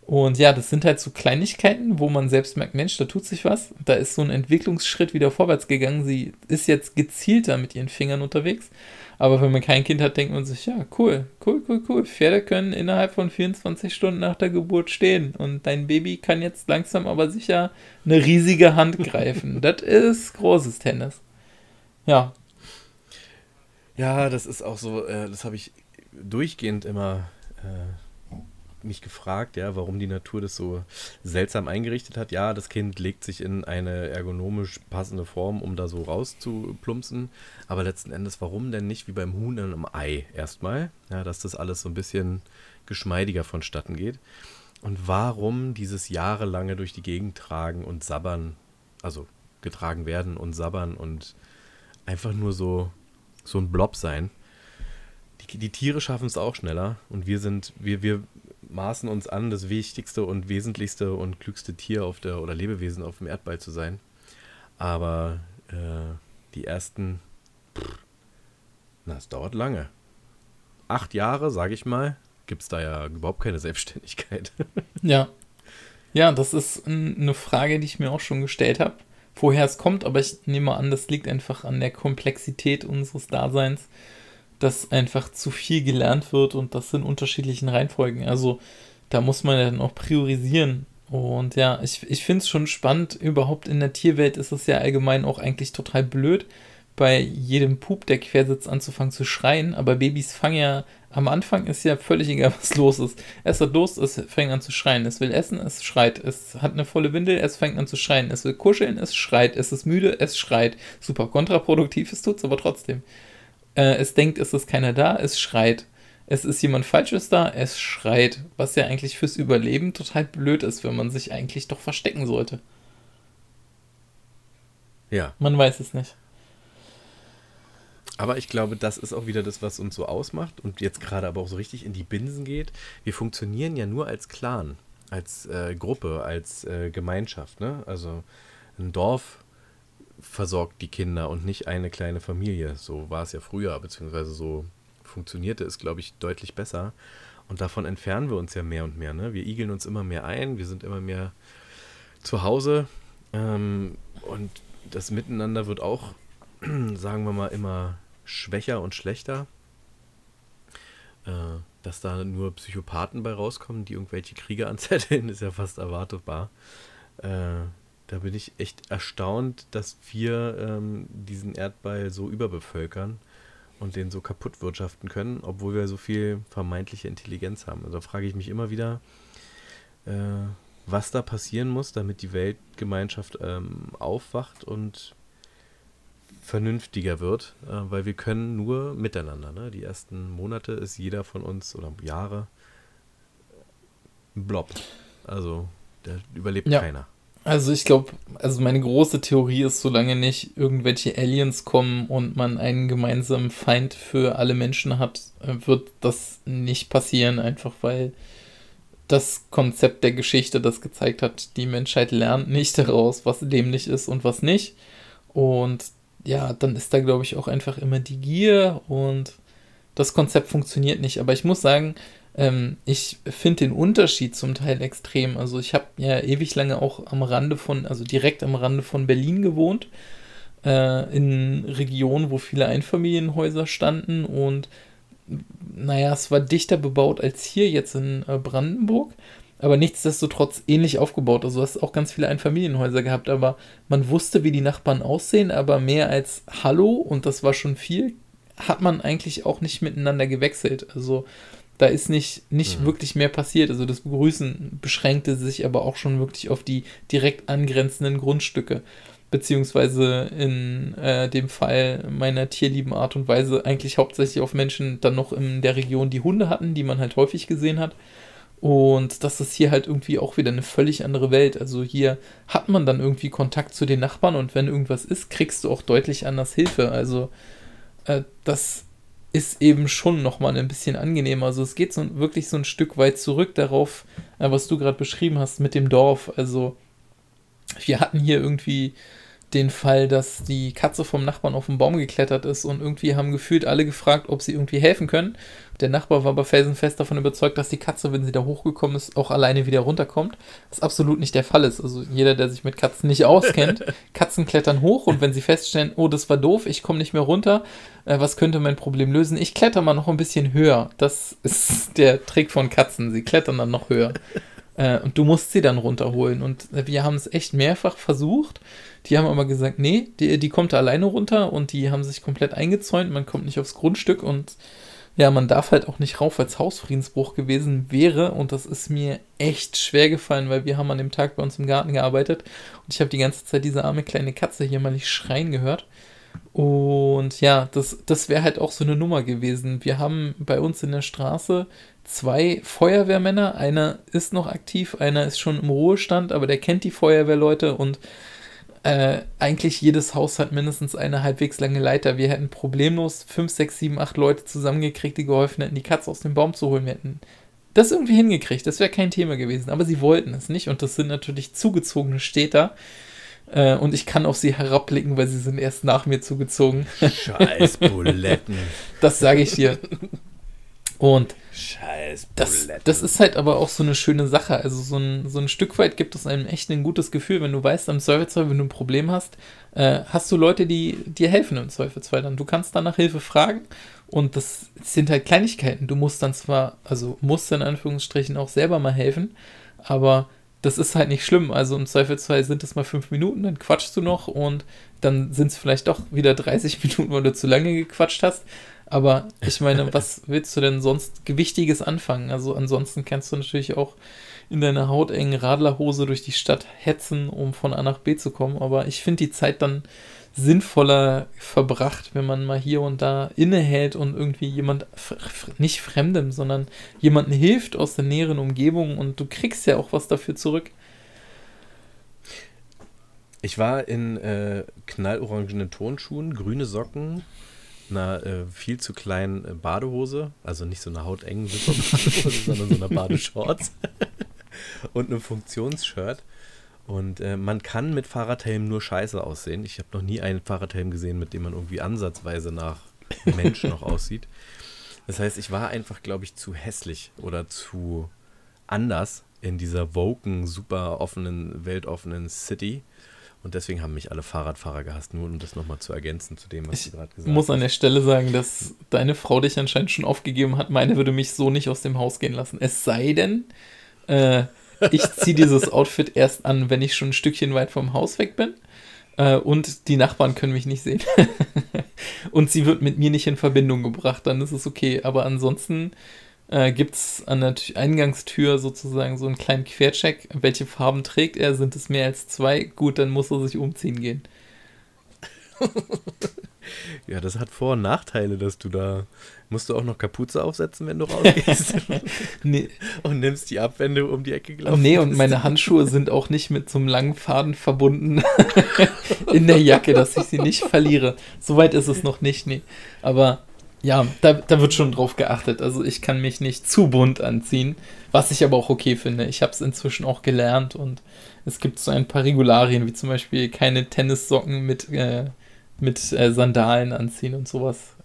Und ja, das sind halt so Kleinigkeiten, wo man selbst merkt, Mensch, da tut sich was. Da ist so ein Entwicklungsschritt wieder vorwärts gegangen. Sie ist jetzt gezielter mit ihren Fingern unterwegs. Aber wenn man kein Kind hat, denkt man sich, ja, cool, cool, cool, cool. Pferde können innerhalb von 24 Stunden nach der Geburt stehen. Und dein Baby kann jetzt langsam aber sicher eine riesige Hand greifen. das ist großes Tennis. Ja. Ja, das ist auch so, äh, das habe ich durchgehend immer äh, mich gefragt, ja, warum die Natur das so seltsam eingerichtet hat. Ja, das Kind legt sich in eine ergonomisch passende Form, um da so rauszuplumpsen. Aber letzten Endes, warum denn nicht wie beim Huhn im Ei erstmal? Ja, dass das alles so ein bisschen geschmeidiger vonstatten geht. Und warum dieses jahrelange durch die Gegend tragen und sabbern, also getragen werden und sabbern und einfach nur so, so ein Blob sein. Die, die Tiere schaffen es auch schneller und wir sind, wir, wir maßen uns an, das wichtigste und wesentlichste und klügste Tier auf der oder Lebewesen auf dem Erdball zu sein. Aber äh, die ersten, pff, na, es dauert lange. Acht Jahre, sage ich mal, gibt es da ja überhaupt keine Selbstständigkeit. Ja. Ja, das ist eine Frage, die ich mir auch schon gestellt habe, woher es kommt, aber ich nehme an, das liegt einfach an der Komplexität unseres Daseins, dass einfach zu viel gelernt wird und das in unterschiedlichen Reihenfolgen. Also da muss man ja dann auch priorisieren. Und ja, ich, ich finde es schon spannend. Überhaupt in der Tierwelt ist es ja allgemein auch eigentlich total blöd, bei jedem Pup, der quer sitzt, anzufangen zu schreien. Aber Babys fangen ja, am Anfang ist ja völlig egal, was los ist. Es hat Durst, es fängt an zu schreien. Es will essen, es schreit. Es hat eine volle Windel, es fängt an zu schreien. Es will kuscheln, es schreit. Es ist müde, es schreit. Super kontraproduktiv, es tut es aber trotzdem. Äh, es denkt, es ist keiner da, es schreit. Es ist jemand Falsches da, es schreit. Was ja eigentlich fürs Überleben total blöd ist, wenn man sich eigentlich doch verstecken sollte. Ja. Man weiß es nicht. Aber ich glaube, das ist auch wieder das, was uns so ausmacht und jetzt gerade aber auch so richtig in die Binsen geht. Wir funktionieren ja nur als Clan, als äh, Gruppe, als äh, Gemeinschaft. Ne? Also ein Dorf versorgt die Kinder und nicht eine kleine Familie. So war es ja früher, beziehungsweise so funktionierte es, glaube ich, deutlich besser. Und davon entfernen wir uns ja mehr und mehr. Ne? Wir igeln uns immer mehr ein, wir sind immer mehr zu Hause ähm, und das Miteinander wird auch, sagen wir mal, immer schwächer und schlechter. Äh, dass da nur Psychopathen bei rauskommen, die irgendwelche Kriege anzetteln, ist ja fast erwartbar. Äh, da bin ich echt erstaunt, dass wir ähm, diesen Erdball so überbevölkern und den so kaputt wirtschaften können, obwohl wir so viel vermeintliche Intelligenz haben. Also frage ich mich immer wieder, äh, was da passieren muss, damit die Weltgemeinschaft ähm, aufwacht und vernünftiger wird, äh, weil wir können nur miteinander. Ne? Die ersten Monate ist jeder von uns oder Jahre ein Blob. Also da überlebt ja. keiner. Also ich glaube, also meine große Theorie ist, solange nicht irgendwelche Aliens kommen und man einen gemeinsamen Feind für alle Menschen hat, äh, wird das nicht passieren, einfach weil das Konzept der Geschichte das gezeigt hat, die Menschheit lernt nicht daraus, was dämlich ist und was nicht. Und ja, dann ist da, glaube ich, auch einfach immer die Gier und das Konzept funktioniert nicht. Aber ich muss sagen, ähm, ich finde den Unterschied zum Teil extrem. Also ich habe ja ewig lange auch am Rande von, also direkt am Rande von Berlin gewohnt, äh, in Regionen, wo viele Einfamilienhäuser standen und naja, es war dichter bebaut als hier jetzt in äh, Brandenburg aber nichtsdestotrotz ähnlich aufgebaut. Also du hast auch ganz viele Einfamilienhäuser gehabt, aber man wusste, wie die Nachbarn aussehen, aber mehr als Hallo, und das war schon viel, hat man eigentlich auch nicht miteinander gewechselt. Also da ist nicht, nicht mhm. wirklich mehr passiert. Also das Begrüßen beschränkte sich aber auch schon wirklich auf die direkt angrenzenden Grundstücke. Beziehungsweise in äh, dem Fall meiner tierlieben Art und Weise eigentlich hauptsächlich auf Menschen dann noch in der Region, die Hunde hatten, die man halt häufig gesehen hat. Und das ist hier halt irgendwie auch wieder eine völlig andere Welt. Also hier hat man dann irgendwie Kontakt zu den Nachbarn und wenn irgendwas ist, kriegst du auch deutlich anders Hilfe. Also äh, das ist eben schon nochmal ein bisschen angenehmer. Also es geht so wirklich so ein Stück weit zurück darauf, äh, was du gerade beschrieben hast mit dem Dorf. Also wir hatten hier irgendwie den Fall, dass die Katze vom Nachbarn auf den Baum geklettert ist und irgendwie haben gefühlt alle gefragt, ob sie irgendwie helfen können. Der Nachbar war aber felsenfest davon überzeugt, dass die Katze, wenn sie da hochgekommen ist, auch alleine wieder runterkommt. Was absolut nicht der Fall ist. Also jeder, der sich mit Katzen nicht auskennt, Katzen klettern hoch und wenn sie feststellen, oh, das war doof, ich komme nicht mehr runter, äh, was könnte mein Problem lösen? Ich kletter mal noch ein bisschen höher. Das ist der Trick von Katzen. Sie klettern dann noch höher. Äh, und du musst sie dann runterholen. Und wir haben es echt mehrfach versucht. Die haben aber gesagt, nee, die, die kommt da alleine runter und die haben sich komplett eingezäunt. Man kommt nicht aufs Grundstück und ja, man darf halt auch nicht rauf, als Hausfriedensbruch gewesen wäre. Und das ist mir echt schwer gefallen, weil wir haben an dem Tag bei uns im Garten gearbeitet und ich habe die ganze Zeit diese arme kleine Katze hier mal nicht schreien gehört. Und ja, das, das wäre halt auch so eine Nummer gewesen. Wir haben bei uns in der Straße zwei Feuerwehrmänner. Einer ist noch aktiv, einer ist schon im Ruhestand, aber der kennt die Feuerwehrleute und äh, eigentlich jedes Haus hat mindestens eine halbwegs lange Leiter. Wir hätten problemlos 5, 6, 7, 8 Leute zusammengekriegt, die geholfen hätten, die Katze aus dem Baum zu holen. Wir hätten das irgendwie hingekriegt. Das wäre kein Thema gewesen. Aber sie wollten es nicht und das sind natürlich zugezogene Städter. Äh, und ich kann auf sie herabblicken, weil sie sind erst nach mir zugezogen. Scheiß Buletten. das sage ich dir. Und Scheiß Das, das ist halt aber auch so eine schöne Sache. Also so ein, so ein Stück weit gibt es einem echt ein gutes Gefühl, wenn du weißt, am Zweifelsfall, wenn du ein Problem hast, äh, hast du Leute, die dir helfen im Zweifelsfall. Dann du kannst dann nach Hilfe fragen und das sind halt Kleinigkeiten. Du musst dann zwar, also musst in Anführungsstrichen auch selber mal helfen, aber das ist halt nicht schlimm. Also im Zweifelsfall sind es mal fünf Minuten, dann quatschst du noch und dann sind es vielleicht doch wieder 30 Minuten, weil du zu lange gequatscht hast. Aber ich meine, was willst du denn sonst Gewichtiges anfangen? Also ansonsten kannst du natürlich auch in deiner hautengen Radlerhose durch die Stadt hetzen, um von A nach B zu kommen. Aber ich finde die Zeit dann sinnvoller verbracht, wenn man mal hier und da innehält und irgendwie jemand, nicht Fremdem, sondern jemanden hilft aus der näheren Umgebung und du kriegst ja auch was dafür zurück. Ich war in äh, knallorangenen Turnschuhen, grüne Socken, einer äh, viel zu kleinen äh, Badehose, also nicht so einer hautengen Badehose, sondern so einer Badeshorts und einem Funktionsshirt. Und äh, man kann mit Fahrradhelm nur scheiße aussehen. Ich habe noch nie einen Fahrradhelm gesehen, mit dem man irgendwie ansatzweise nach Mensch noch aussieht. Das heißt, ich war einfach, glaube ich, zu hässlich oder zu anders in dieser woken, super offenen, weltoffenen City. Und deswegen haben mich alle Fahrradfahrer gehasst, nur um das nochmal zu ergänzen zu dem, was ich du gerade gesagt hast. Ich muss an der Stelle sagen, dass deine Frau dich anscheinend schon aufgegeben hat. Meine würde mich so nicht aus dem Haus gehen lassen. Es sei denn, äh, ich ziehe dieses Outfit erst an, wenn ich schon ein Stückchen weit vom Haus weg bin. Äh, und die Nachbarn können mich nicht sehen. und sie wird mit mir nicht in Verbindung gebracht, dann ist es okay. Aber ansonsten äh, gibt es an der Eingangstür sozusagen so einen kleinen Quercheck. Welche Farben trägt er? Sind es mehr als zwei? Gut, dann muss er sich umziehen gehen. ja, das hat Vor- und Nachteile, dass du da Musst du auch noch Kapuze aufsetzen, wenn du rausgehst? nee. Und nimmst die ab, wenn du um die Ecke gelaufen Nee, und meine Handschuhe sind auch nicht mit so einem langen Faden verbunden in der Jacke, dass ich sie nicht verliere. Soweit ist es noch nicht, nee. Aber ja, da, da wird schon drauf geachtet. Also ich kann mich nicht zu bunt anziehen, was ich aber auch okay finde. Ich habe es inzwischen auch gelernt und es gibt so ein paar Regularien, wie zum Beispiel keine Tennissocken mit, äh, mit äh, Sandalen anziehen und sowas.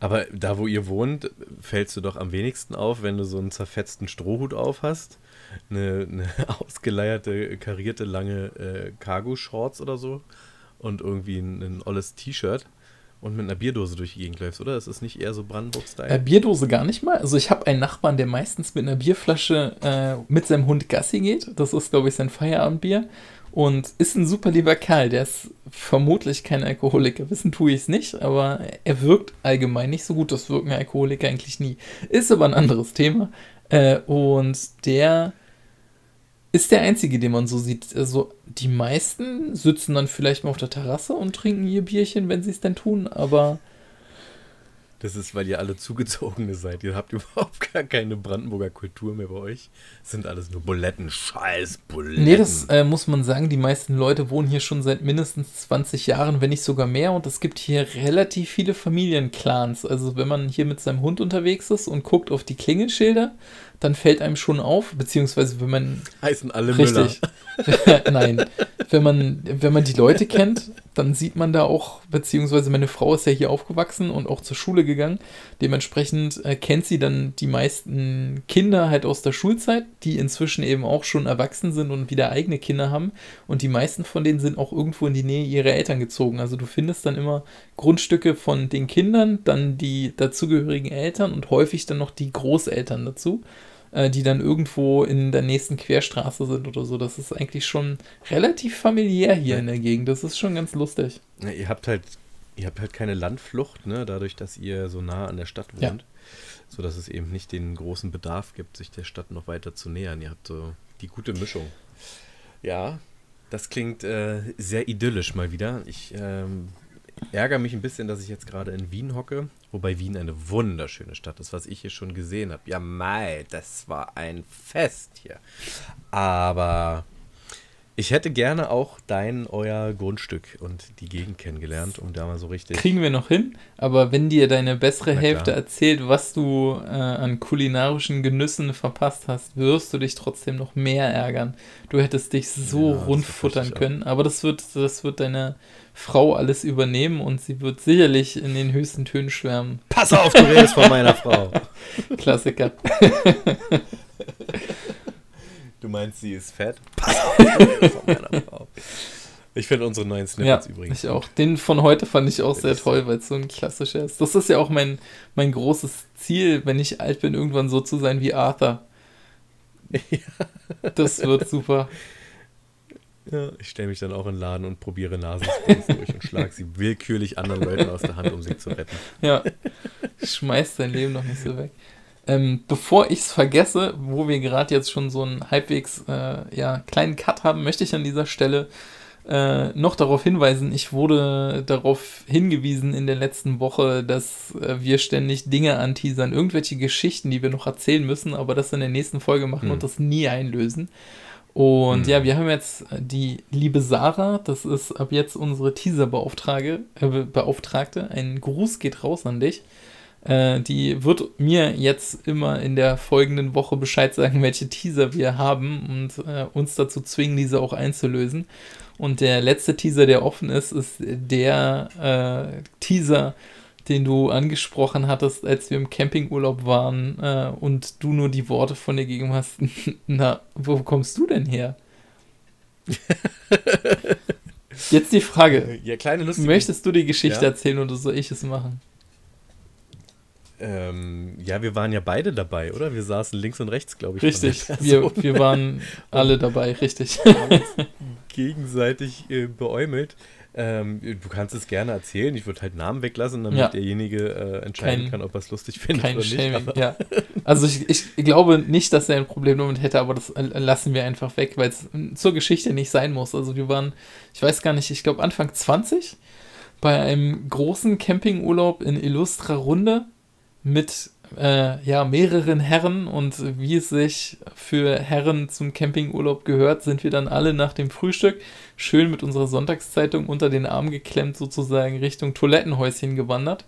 Aber da, wo ihr wohnt, fällst du doch am wenigsten auf, wenn du so einen zerfetzten Strohhut auf hast, eine, eine ausgeleierte, karierte, lange äh, Cargo-Shorts oder so und irgendwie ein, ein olles T-Shirt und mit einer Bierdose durch die Gegend läufst, oder? Das ist nicht eher so Brandenburg-Style? Äh, Bierdose gar nicht mal. Also ich habe einen Nachbarn, der meistens mit einer Bierflasche äh, mit seinem Hund Gassi geht. Das ist, glaube ich, sein Feierabendbier. Und ist ein super lieber Kerl. Der ist vermutlich kein Alkoholiker. Wissen tue ich es nicht, aber er wirkt allgemein nicht so gut. Das wirken Alkoholiker eigentlich nie. Ist aber ein anderes Thema. Äh, und der ist der einzige, den man so sieht. Also die meisten sitzen dann vielleicht mal auf der Terrasse und trinken ihr Bierchen, wenn sie es denn tun, aber das ist, weil ihr alle Zugezogene seid. Ihr habt überhaupt gar keine Brandenburger Kultur mehr bei euch. Das sind alles nur Buletten. Scheiß Buletten. Nee, das äh, muss man sagen. Die meisten Leute wohnen hier schon seit mindestens 20 Jahren, wenn nicht sogar mehr. Und es gibt hier relativ viele Familienclans. Also wenn man hier mit seinem Hund unterwegs ist und guckt auf die Klingelschilder, dann fällt einem schon auf, beziehungsweise wenn man. Heißen alle richtig, Müller. Nein. Wenn man, wenn man die Leute kennt, dann sieht man da auch, beziehungsweise meine Frau ist ja hier aufgewachsen und auch zur Schule gegangen. Dementsprechend äh, kennt sie dann die meisten Kinder halt aus der Schulzeit, die inzwischen eben auch schon erwachsen sind und wieder eigene Kinder haben. Und die meisten von denen sind auch irgendwo in die Nähe ihrer Eltern gezogen. Also du findest dann immer Grundstücke von den Kindern, dann die dazugehörigen Eltern und häufig dann noch die Großeltern dazu äh, die dann irgendwo in der nächsten Querstraße sind oder so. Das ist eigentlich schon relativ familiär hier in der Gegend. Das ist schon ganz lustig. Ja, ihr habt halt, ihr habt halt keine Landflucht, ne, dadurch, dass ihr so nah an der Stadt wohnt. Ja. So dass es eben nicht den großen Bedarf gibt, sich der Stadt noch weiter zu nähern. Ihr habt so die gute Mischung. Ja, das klingt äh, sehr idyllisch mal wieder. Ich ähm, ärgere mich ein bisschen, dass ich jetzt gerade in Wien hocke, wobei Wien eine wunderschöne Stadt ist, was ich hier schon gesehen habe. Ja, Mai, das war ein Fest hier. Aber Ich hätte gerne auch dein, euer Grundstück und die Gegend kennengelernt, um da mal so richtig. Kriegen wir noch hin, aber wenn dir deine bessere Hälfte erzählt, was du äh, an kulinarischen Genüssen verpasst hast, wirst du dich trotzdem noch mehr ärgern. Du hättest dich so Ja, rund futtern können, aber das wird, das wird deine Frau alles übernehmen und sie wird sicherlich in den höchsten Tönen schwärmen. Pass auf, du redest von meiner Frau. Klassiker. Du meinst, sie ist fett? Pass auf. Ich finde unsere neuen Ja, Snippets übrigens. ich auch. Den von heute fand ich auch sehr toll, weil es so ein klassischer ist. Das ist ja auch mein, mein großes Ziel, wenn ich alt bin, irgendwann so zu sein wie Arthur. Das wird super. Ja, ich stelle mich dann auch in den Laden und probiere Nasensprays durch und schlage sie willkürlich anderen Leuten aus der Hand, um sie zu retten. Ja. Schmeiß dein Leben noch nicht so weg. Ähm, bevor ich es vergesse, wo wir gerade jetzt schon so einen halbwegs äh, ja, kleinen Cut haben, möchte ich an dieser Stelle äh, noch darauf hinweisen, ich wurde darauf hingewiesen in der letzten Woche, dass äh, wir ständig Dinge anteasern, irgendwelche Geschichten, die wir noch erzählen müssen, aber das in der nächsten Folge machen Hm. und das nie einlösen. Und Hm. ja, wir haben jetzt die liebe Sarah, das ist ab jetzt unsere Teaser-Beauftragte. Äh, Beauftragte. Ein Gruß geht raus an dich. Äh, die wird mir jetzt immer in der folgenden Woche Bescheid sagen, welche Teaser wir haben und äh, uns dazu zwingen, diese auch einzulösen. Und der letzte Teaser, der offen ist, ist der äh, Teaser, den du angesprochen hattest, als wir im Campingurlaub waren äh, und du nur die Worte von dir gegeben hast. Na, wo kommst du denn her? Jetzt die Frage. Ja, kleine lustige. Möchtest du die Geschichte Ja. erzählen oder soll ich es machen? Ähm, ja, wir waren ja beide dabei, oder? Wir saßen links und rechts, glaube ich. Richtig, wir, wir waren alle dabei, richtig. gegenseitig äh, beäumelt. Ähm, du kannst es gerne erzählen. Ich würde halt Namen weglassen, damit Ja. derjenige äh, entscheiden Kein- kann, ob er es lustig findet Kein oder nicht. Shaming, Aber, ja. Also ich, ich glaube nicht, dass er ein Problem damit hätte, aber das äh, lassen wir einfach weg, weil es zur Geschichte nicht sein muss. Also wir waren, ich weiß gar nicht, ich glaube Anfang 20 bei einem großen Campingurlaub in Illustra Runde mit äh, ja, mehreren Herren und wie es sich für Herren zum Campingurlaub gehört, sind wir dann alle nach dem Frühstück schön mit unserer Sonntagszeitung unter den Arm geklemmt sozusagen Richtung Toilettenhäuschen gewandert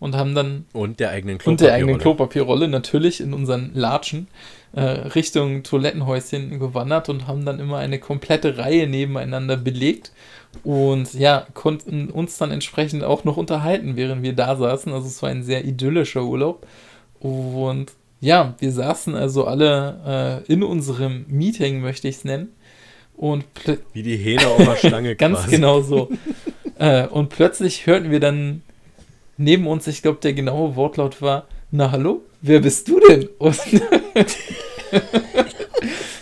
und haben dann und der eigenen und der eigenen Klopapierrolle. Klopapierrolle natürlich in unseren Latschen äh, Richtung Toilettenhäuschen gewandert und haben dann immer eine komplette Reihe nebeneinander belegt und ja, konnten uns dann entsprechend auch noch unterhalten, während wir da saßen. Also es war ein sehr idyllischer Urlaub. Und ja, wir saßen also alle äh, in unserem Meeting, möchte ich es nennen. Und Wie die Hähne auf der Stange Ganz quasi. genau so. äh, und plötzlich hörten wir dann neben uns, ich glaube, der genaue Wortlaut war, na hallo, wer bist du denn? Und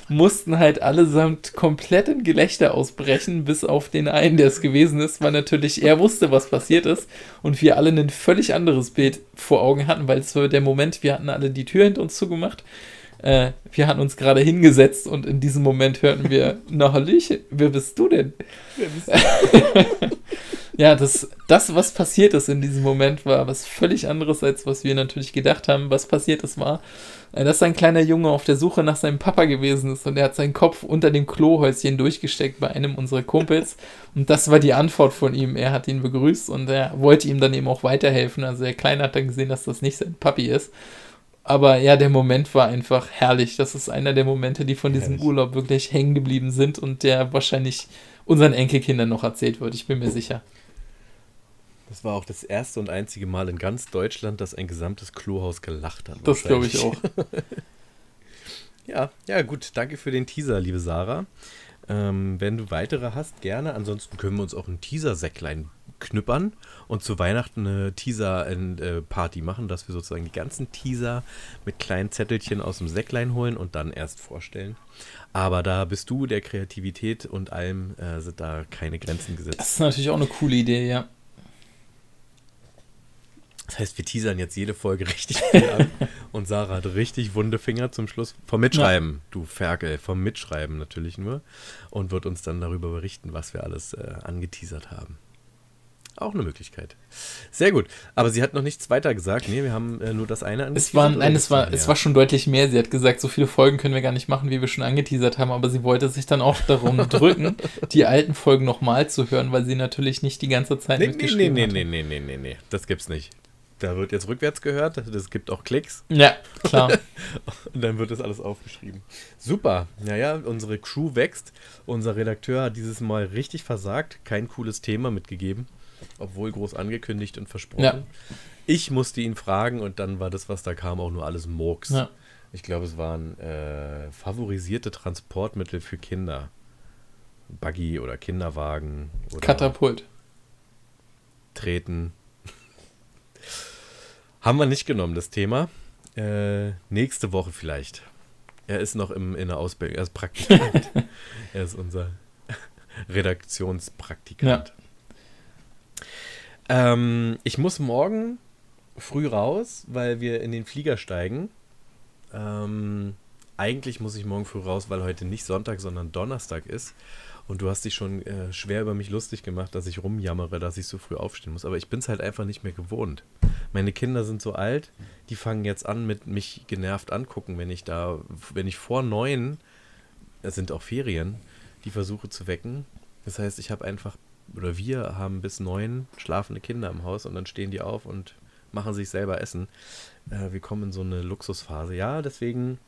mussten halt allesamt komplett in Gelächter ausbrechen, bis auf den einen, der es gewesen ist, weil natürlich er wusste, was passiert ist und wir alle ein völlig anderes Bild vor Augen hatten, weil es war der Moment, wir hatten alle die Tür hinter uns zugemacht. Äh, wir hatten uns gerade hingesetzt und in diesem Moment hörten wir, na Hallöchen, wer bist du denn? ja, das, das, was passiert ist in diesem Moment, war was völlig anderes, als was wir natürlich gedacht haben. Was passiert ist, war, äh, dass ein kleiner Junge auf der Suche nach seinem Papa gewesen ist und er hat seinen Kopf unter dem Klohäuschen durchgesteckt bei einem unserer Kumpels. Und das war die Antwort von ihm. Er hat ihn begrüßt und er wollte ihm dann eben auch weiterhelfen. Also der Kleine hat dann gesehen, dass das nicht sein Papi ist. Aber ja, der Moment war einfach herrlich. Das ist einer der Momente, die von diesem Herrlich. Urlaub wirklich hängen geblieben sind und der wahrscheinlich unseren Enkelkindern noch erzählt wird. Ich bin mir sicher. Das war auch das erste und einzige Mal in ganz Deutschland, dass ein gesamtes Klohaus gelacht hat. Das glaube ich auch. Ja, ja, gut. Danke für den Teaser, liebe Sarah. Ähm, wenn du weitere hast, gerne. Ansonsten können wir uns auch ein Teaser-Säcklein knüppern und zu Weihnachten eine Teaser-Party machen, dass wir sozusagen die ganzen Teaser mit kleinen Zettelchen aus dem Säcklein holen und dann erst vorstellen. Aber da bist du der Kreativität und allem äh, sind da keine Grenzen gesetzt. Das ist natürlich auch eine coole Idee, ja. Das heißt, wir teasern jetzt jede Folge richtig viel an und Sarah hat richtig wunde Finger zum Schluss. Vom Mitschreiben, du Ferkel, vom Mitschreiben natürlich nur. Und wird uns dann darüber berichten, was wir alles äh, angeteasert haben. Auch eine Möglichkeit. Sehr gut. Aber sie hat noch nichts weiter gesagt. Nee, wir haben äh, nur das eine Es war, angeteasert, nein, es war, es war schon deutlich mehr. Sie hat gesagt, so viele Folgen können wir gar nicht machen, wie wir schon angeteasert haben, aber sie wollte sich dann auch darum drücken, die alten Folgen nochmal zu hören, weil sie natürlich nicht die ganze Zeit? Nee, nee, nee, mitgeschrieben nee, nee, nee, nee, nee, nee. Das gibt's nicht. Da wird jetzt rückwärts gehört, das gibt auch Klicks Ja, klar. und dann wird das alles aufgeschrieben. Super. Naja, unsere Crew wächst. Unser Redakteur hat dieses Mal richtig versagt. Kein cooles Thema mitgegeben, obwohl groß angekündigt und versprochen. Ja. Ich musste ihn fragen und dann war das, was da kam, auch nur alles Murks. Ja. Ich glaube, es waren äh, favorisierte Transportmittel für Kinder. Buggy oder Kinderwagen oder Katapult. Treten. Haben wir nicht genommen, das Thema. Äh, nächste Woche vielleicht. Er ist noch im, in der Ausbildung. Er ist Praktikant. er ist unser Redaktionspraktikant. Ähm, ich muss morgen früh raus, weil wir in den Flieger steigen. Ähm, eigentlich muss ich morgen früh raus, weil heute nicht Sonntag, sondern Donnerstag ist. Und du hast dich schon äh, schwer über mich lustig gemacht, dass ich rumjammere, dass ich so früh aufstehen muss. Aber ich bin es halt einfach nicht mehr gewohnt. Meine Kinder sind so alt, die fangen jetzt an mit mich genervt angucken, wenn ich da, wenn ich vor neun, es sind auch Ferien, die versuche zu wecken. Das heißt, ich habe einfach, oder wir haben bis neun schlafende Kinder im Haus und dann stehen die auf und machen sich selber Essen. Äh, wir kommen in so eine Luxusphase. Ja, deswegen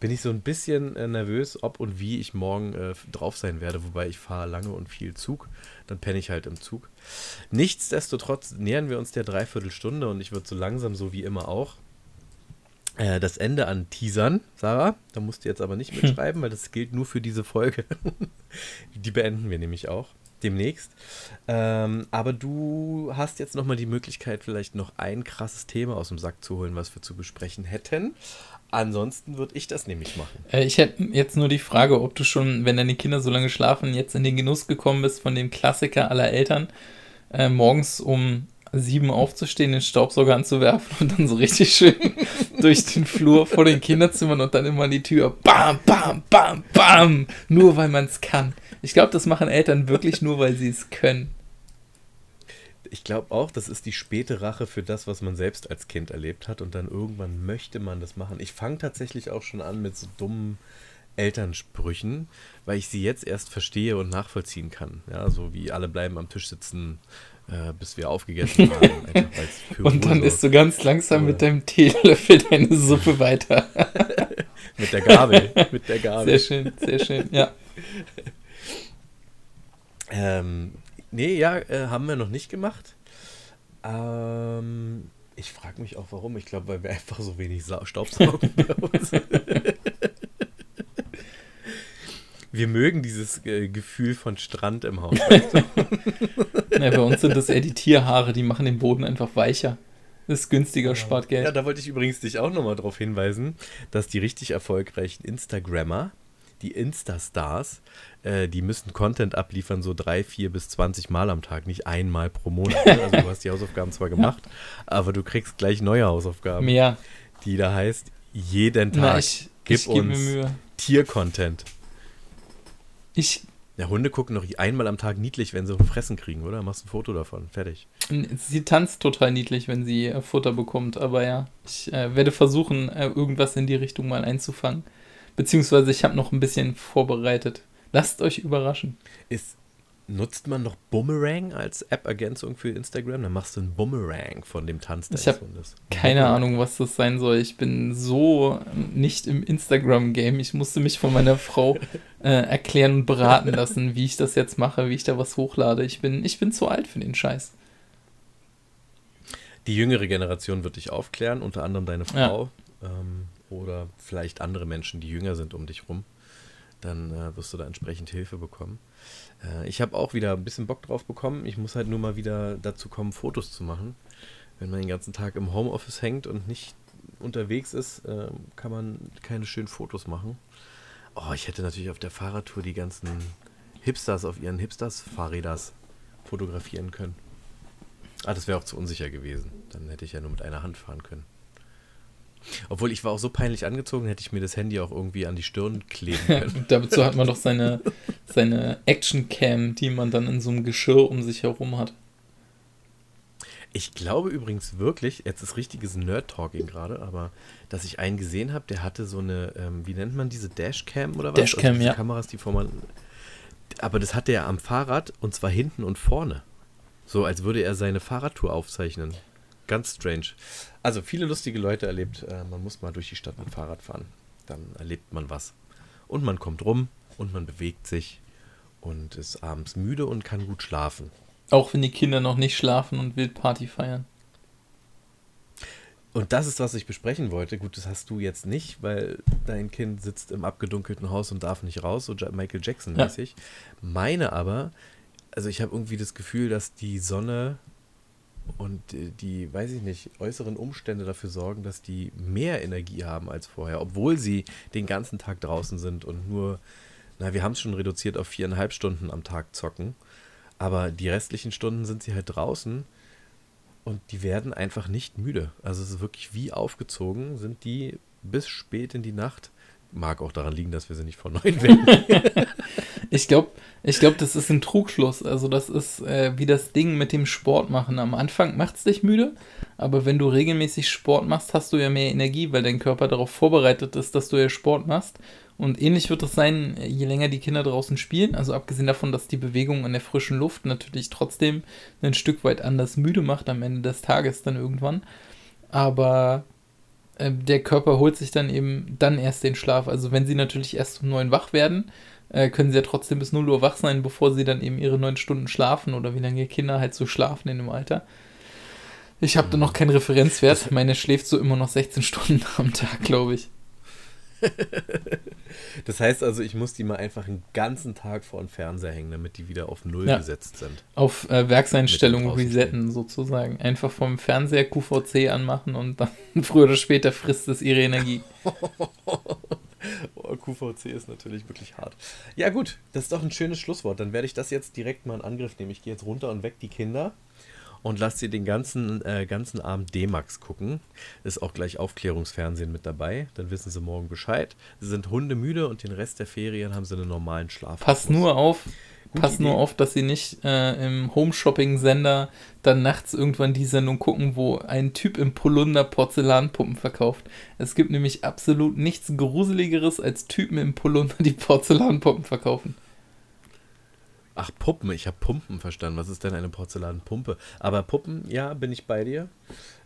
bin ich so ein bisschen äh, nervös, ob und wie ich morgen äh, drauf sein werde. Wobei ich fahre lange und viel Zug. Dann penne ich halt im Zug. Nichtsdestotrotz nähern wir uns der Dreiviertelstunde und ich würde so langsam, so wie immer auch, äh, das Ende an Teasern. Sarah, da musst du jetzt aber nicht mitschreiben, weil das gilt nur für diese Folge. Die beenden wir nämlich auch demnächst. Ähm, aber du hast jetzt nochmal die Möglichkeit, vielleicht noch ein krasses Thema aus dem Sack zu holen, was wir zu besprechen hätten. Ansonsten würde ich das nämlich machen. Äh, Ich hätte jetzt nur die Frage, ob du schon, wenn deine Kinder so lange schlafen, jetzt in den Genuss gekommen bist von dem Klassiker aller Eltern, äh, morgens um sieben aufzustehen, den Staubsauger anzuwerfen und dann so richtig schön durch den Flur vor den Kinderzimmern und dann immer an die Tür. Bam, bam, bam, bam. Nur weil man es kann. Ich glaube, das machen Eltern wirklich nur, weil sie es können. Ich glaube auch, das ist die späte Rache für das, was man selbst als Kind erlebt hat und dann irgendwann möchte man das machen. Ich fange tatsächlich auch schon an mit so dummen Elternsprüchen, weil ich sie jetzt erst verstehe und nachvollziehen kann. Ja, so wie alle bleiben am Tisch sitzen, äh, bis wir aufgegessen haben. Und dann isst du ganz langsam Oder- mit deinem Teelöffel deine Suppe weiter. mit der Gabel. mit der Gabel. Sehr schön, sehr schön. Ja. Ähm, nee, ja, äh, haben wir noch nicht gemacht. Ähm, ich frage mich auch warum. Ich glaube, weil wir einfach so wenig Sa Staubsaugen bei uns. Wir mögen dieses äh, Gefühl von Strand im Haus. Ja, bei uns sind das eher die Tierhaare, die machen den Boden einfach weicher. Das ist günstiger, spart Geld. Ja, da wollte ich übrigens dich auch nochmal darauf hinweisen, dass die richtig erfolgreichen Instagrammer, die Instastars, äh, die müssen Content abliefern, so drei, vier bis 20 Mal am Tag, nicht einmal pro Monat. Also du hast die Hausaufgaben zwar gemacht, aber du kriegst gleich neue Hausaufgaben, Mehr. die da heißt, jeden Tag Na, ich, gib ich uns. Tier-Content. Ich, Ja, Hunde gucken doch einmal am Tag niedlich, wenn sie Fressen kriegen, oder? Machst ein Foto davon, fertig. sie tanzt total niedlich, wenn sie äh, Futter bekommt, aber ja, ich äh, werde versuchen, äh, irgendwas in die Richtung mal einzufangen. Beziehungsweise ich habe noch ein bisschen vorbereitet. Lasst euch überraschen. Ist, nutzt man noch Boomerang als App-Ergänzung für Instagram? Dann machst du einen Boomerang von dem Tanz Ich deines hab Hundes. Keine Ahnung, was das sein soll. Ich bin so nicht im Instagram-Game. Ich musste mich von meiner Frau äh, erklären und beraten lassen, wie ich das jetzt mache, wie ich da was hochlade. Ich bin, ich bin zu alt für den Scheiß. Die jüngere Generation wird dich aufklären, unter anderem deine Frau ähm, oder vielleicht andere Menschen, die jünger sind um dich rum. Dann äh, wirst du da entsprechend Hilfe bekommen. Äh, ich habe auch wieder ein bisschen Bock drauf bekommen. Ich muss halt nur mal wieder dazu kommen, Fotos zu machen. Wenn man den ganzen Tag im Homeoffice hängt und nicht unterwegs ist, äh, kann man keine schönen Fotos machen. Oh, ich hätte natürlich auf der Fahrradtour die ganzen Hipsters auf ihren Hipsters-Fahrräders fotografieren können. Ah, das wäre auch zu unsicher gewesen. Dann hätte ich ja nur mit einer Hand fahren können. Obwohl ich war auch so peinlich angezogen, hätte ich mir das Handy auch irgendwie an die Stirn kleben können. Und dazu hat man doch seine, seine Action-Cam, die man dann in so einem Geschirr um sich herum hat. Ich glaube übrigens wirklich, jetzt ist richtiges Nerd-Talking gerade, aber dass ich einen gesehen habe, der hatte so eine, ähm, wie nennt man diese Dashcam oder was? Dashcam, diese ja. Kameras, die vor man. Aber das hatte er am Fahrrad und zwar hinten und vorne. So, als würde er seine Fahrradtour aufzeichnen. Ganz strange. Also viele lustige Leute erlebt. Äh, man muss mal durch die Stadt mit Fahrrad fahren. Dann erlebt man was. Und man kommt rum und man bewegt sich und ist abends müde und kann gut schlafen. Auch wenn die Kinder noch nicht schlafen und wild Party feiern. Und das ist, was ich besprechen wollte. Gut, das hast du jetzt nicht, weil dein Kind sitzt im abgedunkelten Haus und darf nicht raus, so Ja- Michael Jackson-mäßig. Meine aber, also ich habe irgendwie das Gefühl, dass die Sonne und äh, die, weiß ich nicht, äußeren Umstände dafür sorgen, dass die mehr Energie haben als vorher, obwohl sie den ganzen Tag draußen sind und nur, na, wir haben es schon reduziert auf viereinhalb Stunden am Tag zocken. Aber die restlichen Stunden sind sie halt draußen und die werden einfach nicht müde. Also es ist wirklich wie aufgezogen, sind die bis spät in die Nacht. Mag auch daran liegen, dass wir sie nicht vor neun wecken. Ich glaube, ich glaub, das ist ein Trugschluss. Also das ist äh, wie das Ding mit dem Sport machen. Am Anfang macht es dich müde, aber wenn du regelmäßig Sport machst, hast du ja mehr Energie, weil dein Körper darauf vorbereitet ist, dass du ja Sport machst. Und ähnlich wird es sein, je länger die Kinder draußen spielen. Also abgesehen davon, dass die Bewegung in der frischen Luft natürlich trotzdem ein Stück weit anders müde macht am Ende des Tages dann irgendwann. Aber äh, der Körper holt sich dann eben dann erst den Schlaf. Also wenn sie natürlich erst um neun wach werden, äh, können sie ja trotzdem bis 0 Uhr wach sein, bevor sie dann eben ihre neun Stunden schlafen oder wie lange Kinder halt so schlafen in dem Alter. Ich habe da noch keinen Referenzwert. Meine schläft so immer noch 16 Stunden am Tag, glaube ich. Das heißt also, ich muss die mal einfach einen ganzen Tag vor den Fernseher hängen, damit die wieder auf Null Ja. gesetzt sind. Auf äh, dem resetten sozusagen. Einfach vom Fernseher QVC anmachen und dann früher oder später frisst es ihre Energie. Oh, QVC ist natürlich wirklich hart. Ja gut, das ist doch ein schönes Schlusswort. Dann werde ich das jetzt direkt mal in Angriff nehmen. Ich gehe jetzt runter und weg die Kinder und lasse sie den ganzen, äh, ganzen Abend D-Max gucken. Ist auch gleich Aufklärungsfernsehen mit dabei. Dann wissen sie morgen Bescheid. Sie sind hundemüde und den Rest der Ferien haben sie einen normalen Schlaf. Pass nur auf, Gute pass nur auf, dass sie nicht äh, im Home-Shopping-Sender dann nachts irgendwann die Sendung gucken, wo ein Typ im Polunder Porzellanpuppen verkauft. Es gibt nämlich absolut nichts Gruseligeres, als Typen im Polunder, die Porzellanpuppen verkaufen. Ach, Puppen. Ich habe Pumpen verstanden. Was ist denn eine Porzellanpumpe? Aber Puppen, ja, bin ich bei dir.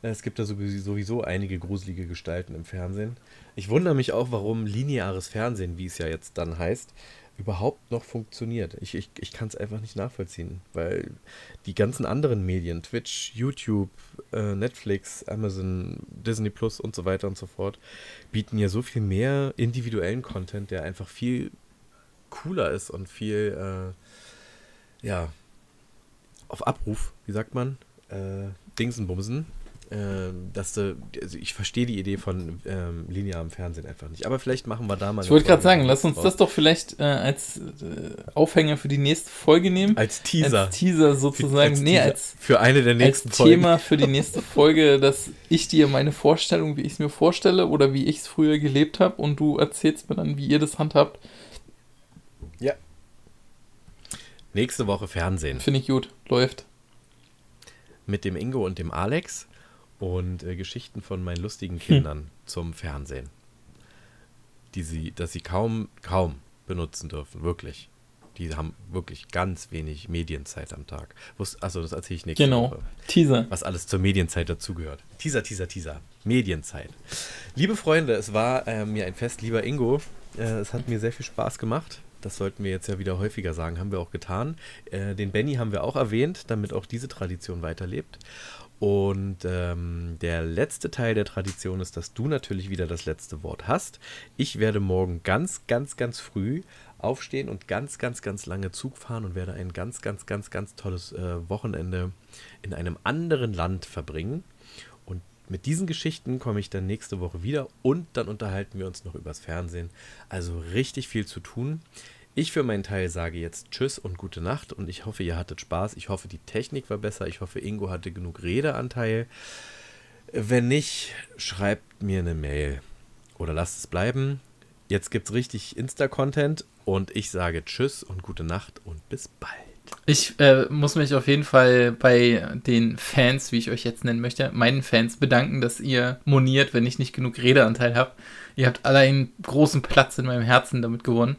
Es gibt da sowieso einige gruselige Gestalten im Fernsehen. Ich wundere mich auch, warum lineares Fernsehen, wie es ja jetzt dann heißt, überhaupt noch funktioniert. Ich, ich, ich kann es einfach nicht nachvollziehen, weil die ganzen anderen Medien, Twitch, YouTube, äh, Netflix, Amazon, Disney Plus und so weiter und so fort, bieten ja so viel mehr individuellen Content, der einfach viel cooler ist und viel, äh, ja, auf Abruf, wie sagt man, äh, Dingsenbumsen. Äh, dass du, also ich verstehe die Idee von ähm, linearem Fernsehen einfach nicht. Aber vielleicht machen wir da mal. Ich wollte gerade sagen, lass uns draus. das doch vielleicht äh, als äh, Aufhänger für die nächste Folge nehmen. als Teaser. Als Teaser sozusagen. als nee, Teaser als, für eine der als nächsten Folgen. Thema für die nächste Folge, dass ich dir meine Vorstellung, wie ich es mir vorstelle oder wie ich es früher gelebt habe und du erzählst mir dann, wie ihr das handhabt. Ja. Nächste Woche Fernsehen Finde ich gut. Läuft. mit dem Ingo und dem Alex und äh, Geschichten von meinen Hm. lustigen Kindern zum Fernsehen. Die sie, dass sie kaum, kaum benutzen dürfen, wirklich. Die haben wirklich ganz wenig Medienzeit am Tag. Also das erzähle ich nächste Genau. Woche. Teaser. was alles zur Medienzeit dazugehört. Teaser, Teaser, Teaser. Medienzeit. Liebe Freunde, es war äh, mir ein Fest, lieber Ingo. Äh, es hat mir sehr viel Spaß gemacht. Das sollten wir jetzt ja wieder häufiger sagen, haben wir auch getan. Äh, den Benny haben wir auch erwähnt, damit auch diese Tradition weiterlebt. Und ähm, der letzte Teil der Tradition ist, dass du natürlich wieder das letzte Wort hast. Ich werde morgen ganz, ganz, ganz früh aufstehen und ganz, ganz, ganz lange Zug fahren und werde ein ganz, ganz, ganz, ganz tolles äh, Wochenende in einem anderen Land verbringen. Und mit diesen Geschichten komme ich dann nächste Woche wieder und dann unterhalten wir uns noch übers Fernsehen. Also richtig viel zu tun. Ich für meinen Teil sage jetzt Tschüss und gute Nacht und ich hoffe, ihr hattet Spaß. Ich hoffe, die Technik war besser. Ich hoffe, Ingo hatte genug Redeanteil. Wenn nicht, schreibt mir eine Mail oder lasst es bleiben. Jetzt gibt es richtig Insta-Content und ich sage Tschüss und gute Nacht und bis bald. Ich äh, muss mich auf jeden Fall bei den Fans, wie ich euch jetzt nennen möchte, meinen Fans bedanken, dass ihr moniert, wenn ich nicht genug Redeanteil habe. Ihr habt alle einen großen Platz in meinem Herzen damit gewonnen.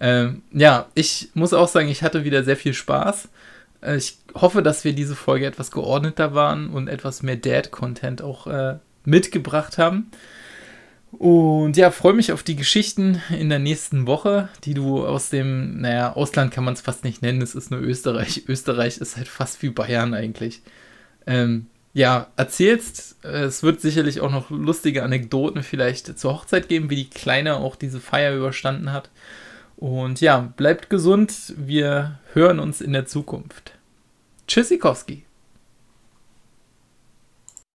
Ähm, ja, ich muss auch sagen, ich hatte wieder sehr viel Spaß. Äh, ich hoffe, dass wir diese Folge etwas geordneter waren und etwas mehr Dad-Content auch äh, mitgebracht haben. Und ja, freue mich auf die Geschichten in der nächsten Woche, die du aus dem, naja, Ausland kann man es fast nicht nennen, es ist nur Österreich. Österreich ist halt fast wie Bayern eigentlich. Ähm, ja, erzählst. Es wird sicherlich auch noch lustige Anekdoten vielleicht zur Hochzeit geben, wie die Kleine auch diese Feier überstanden hat. Und ja, bleibt gesund. Wir hören uns in der Zukunft. Tschüssikowski.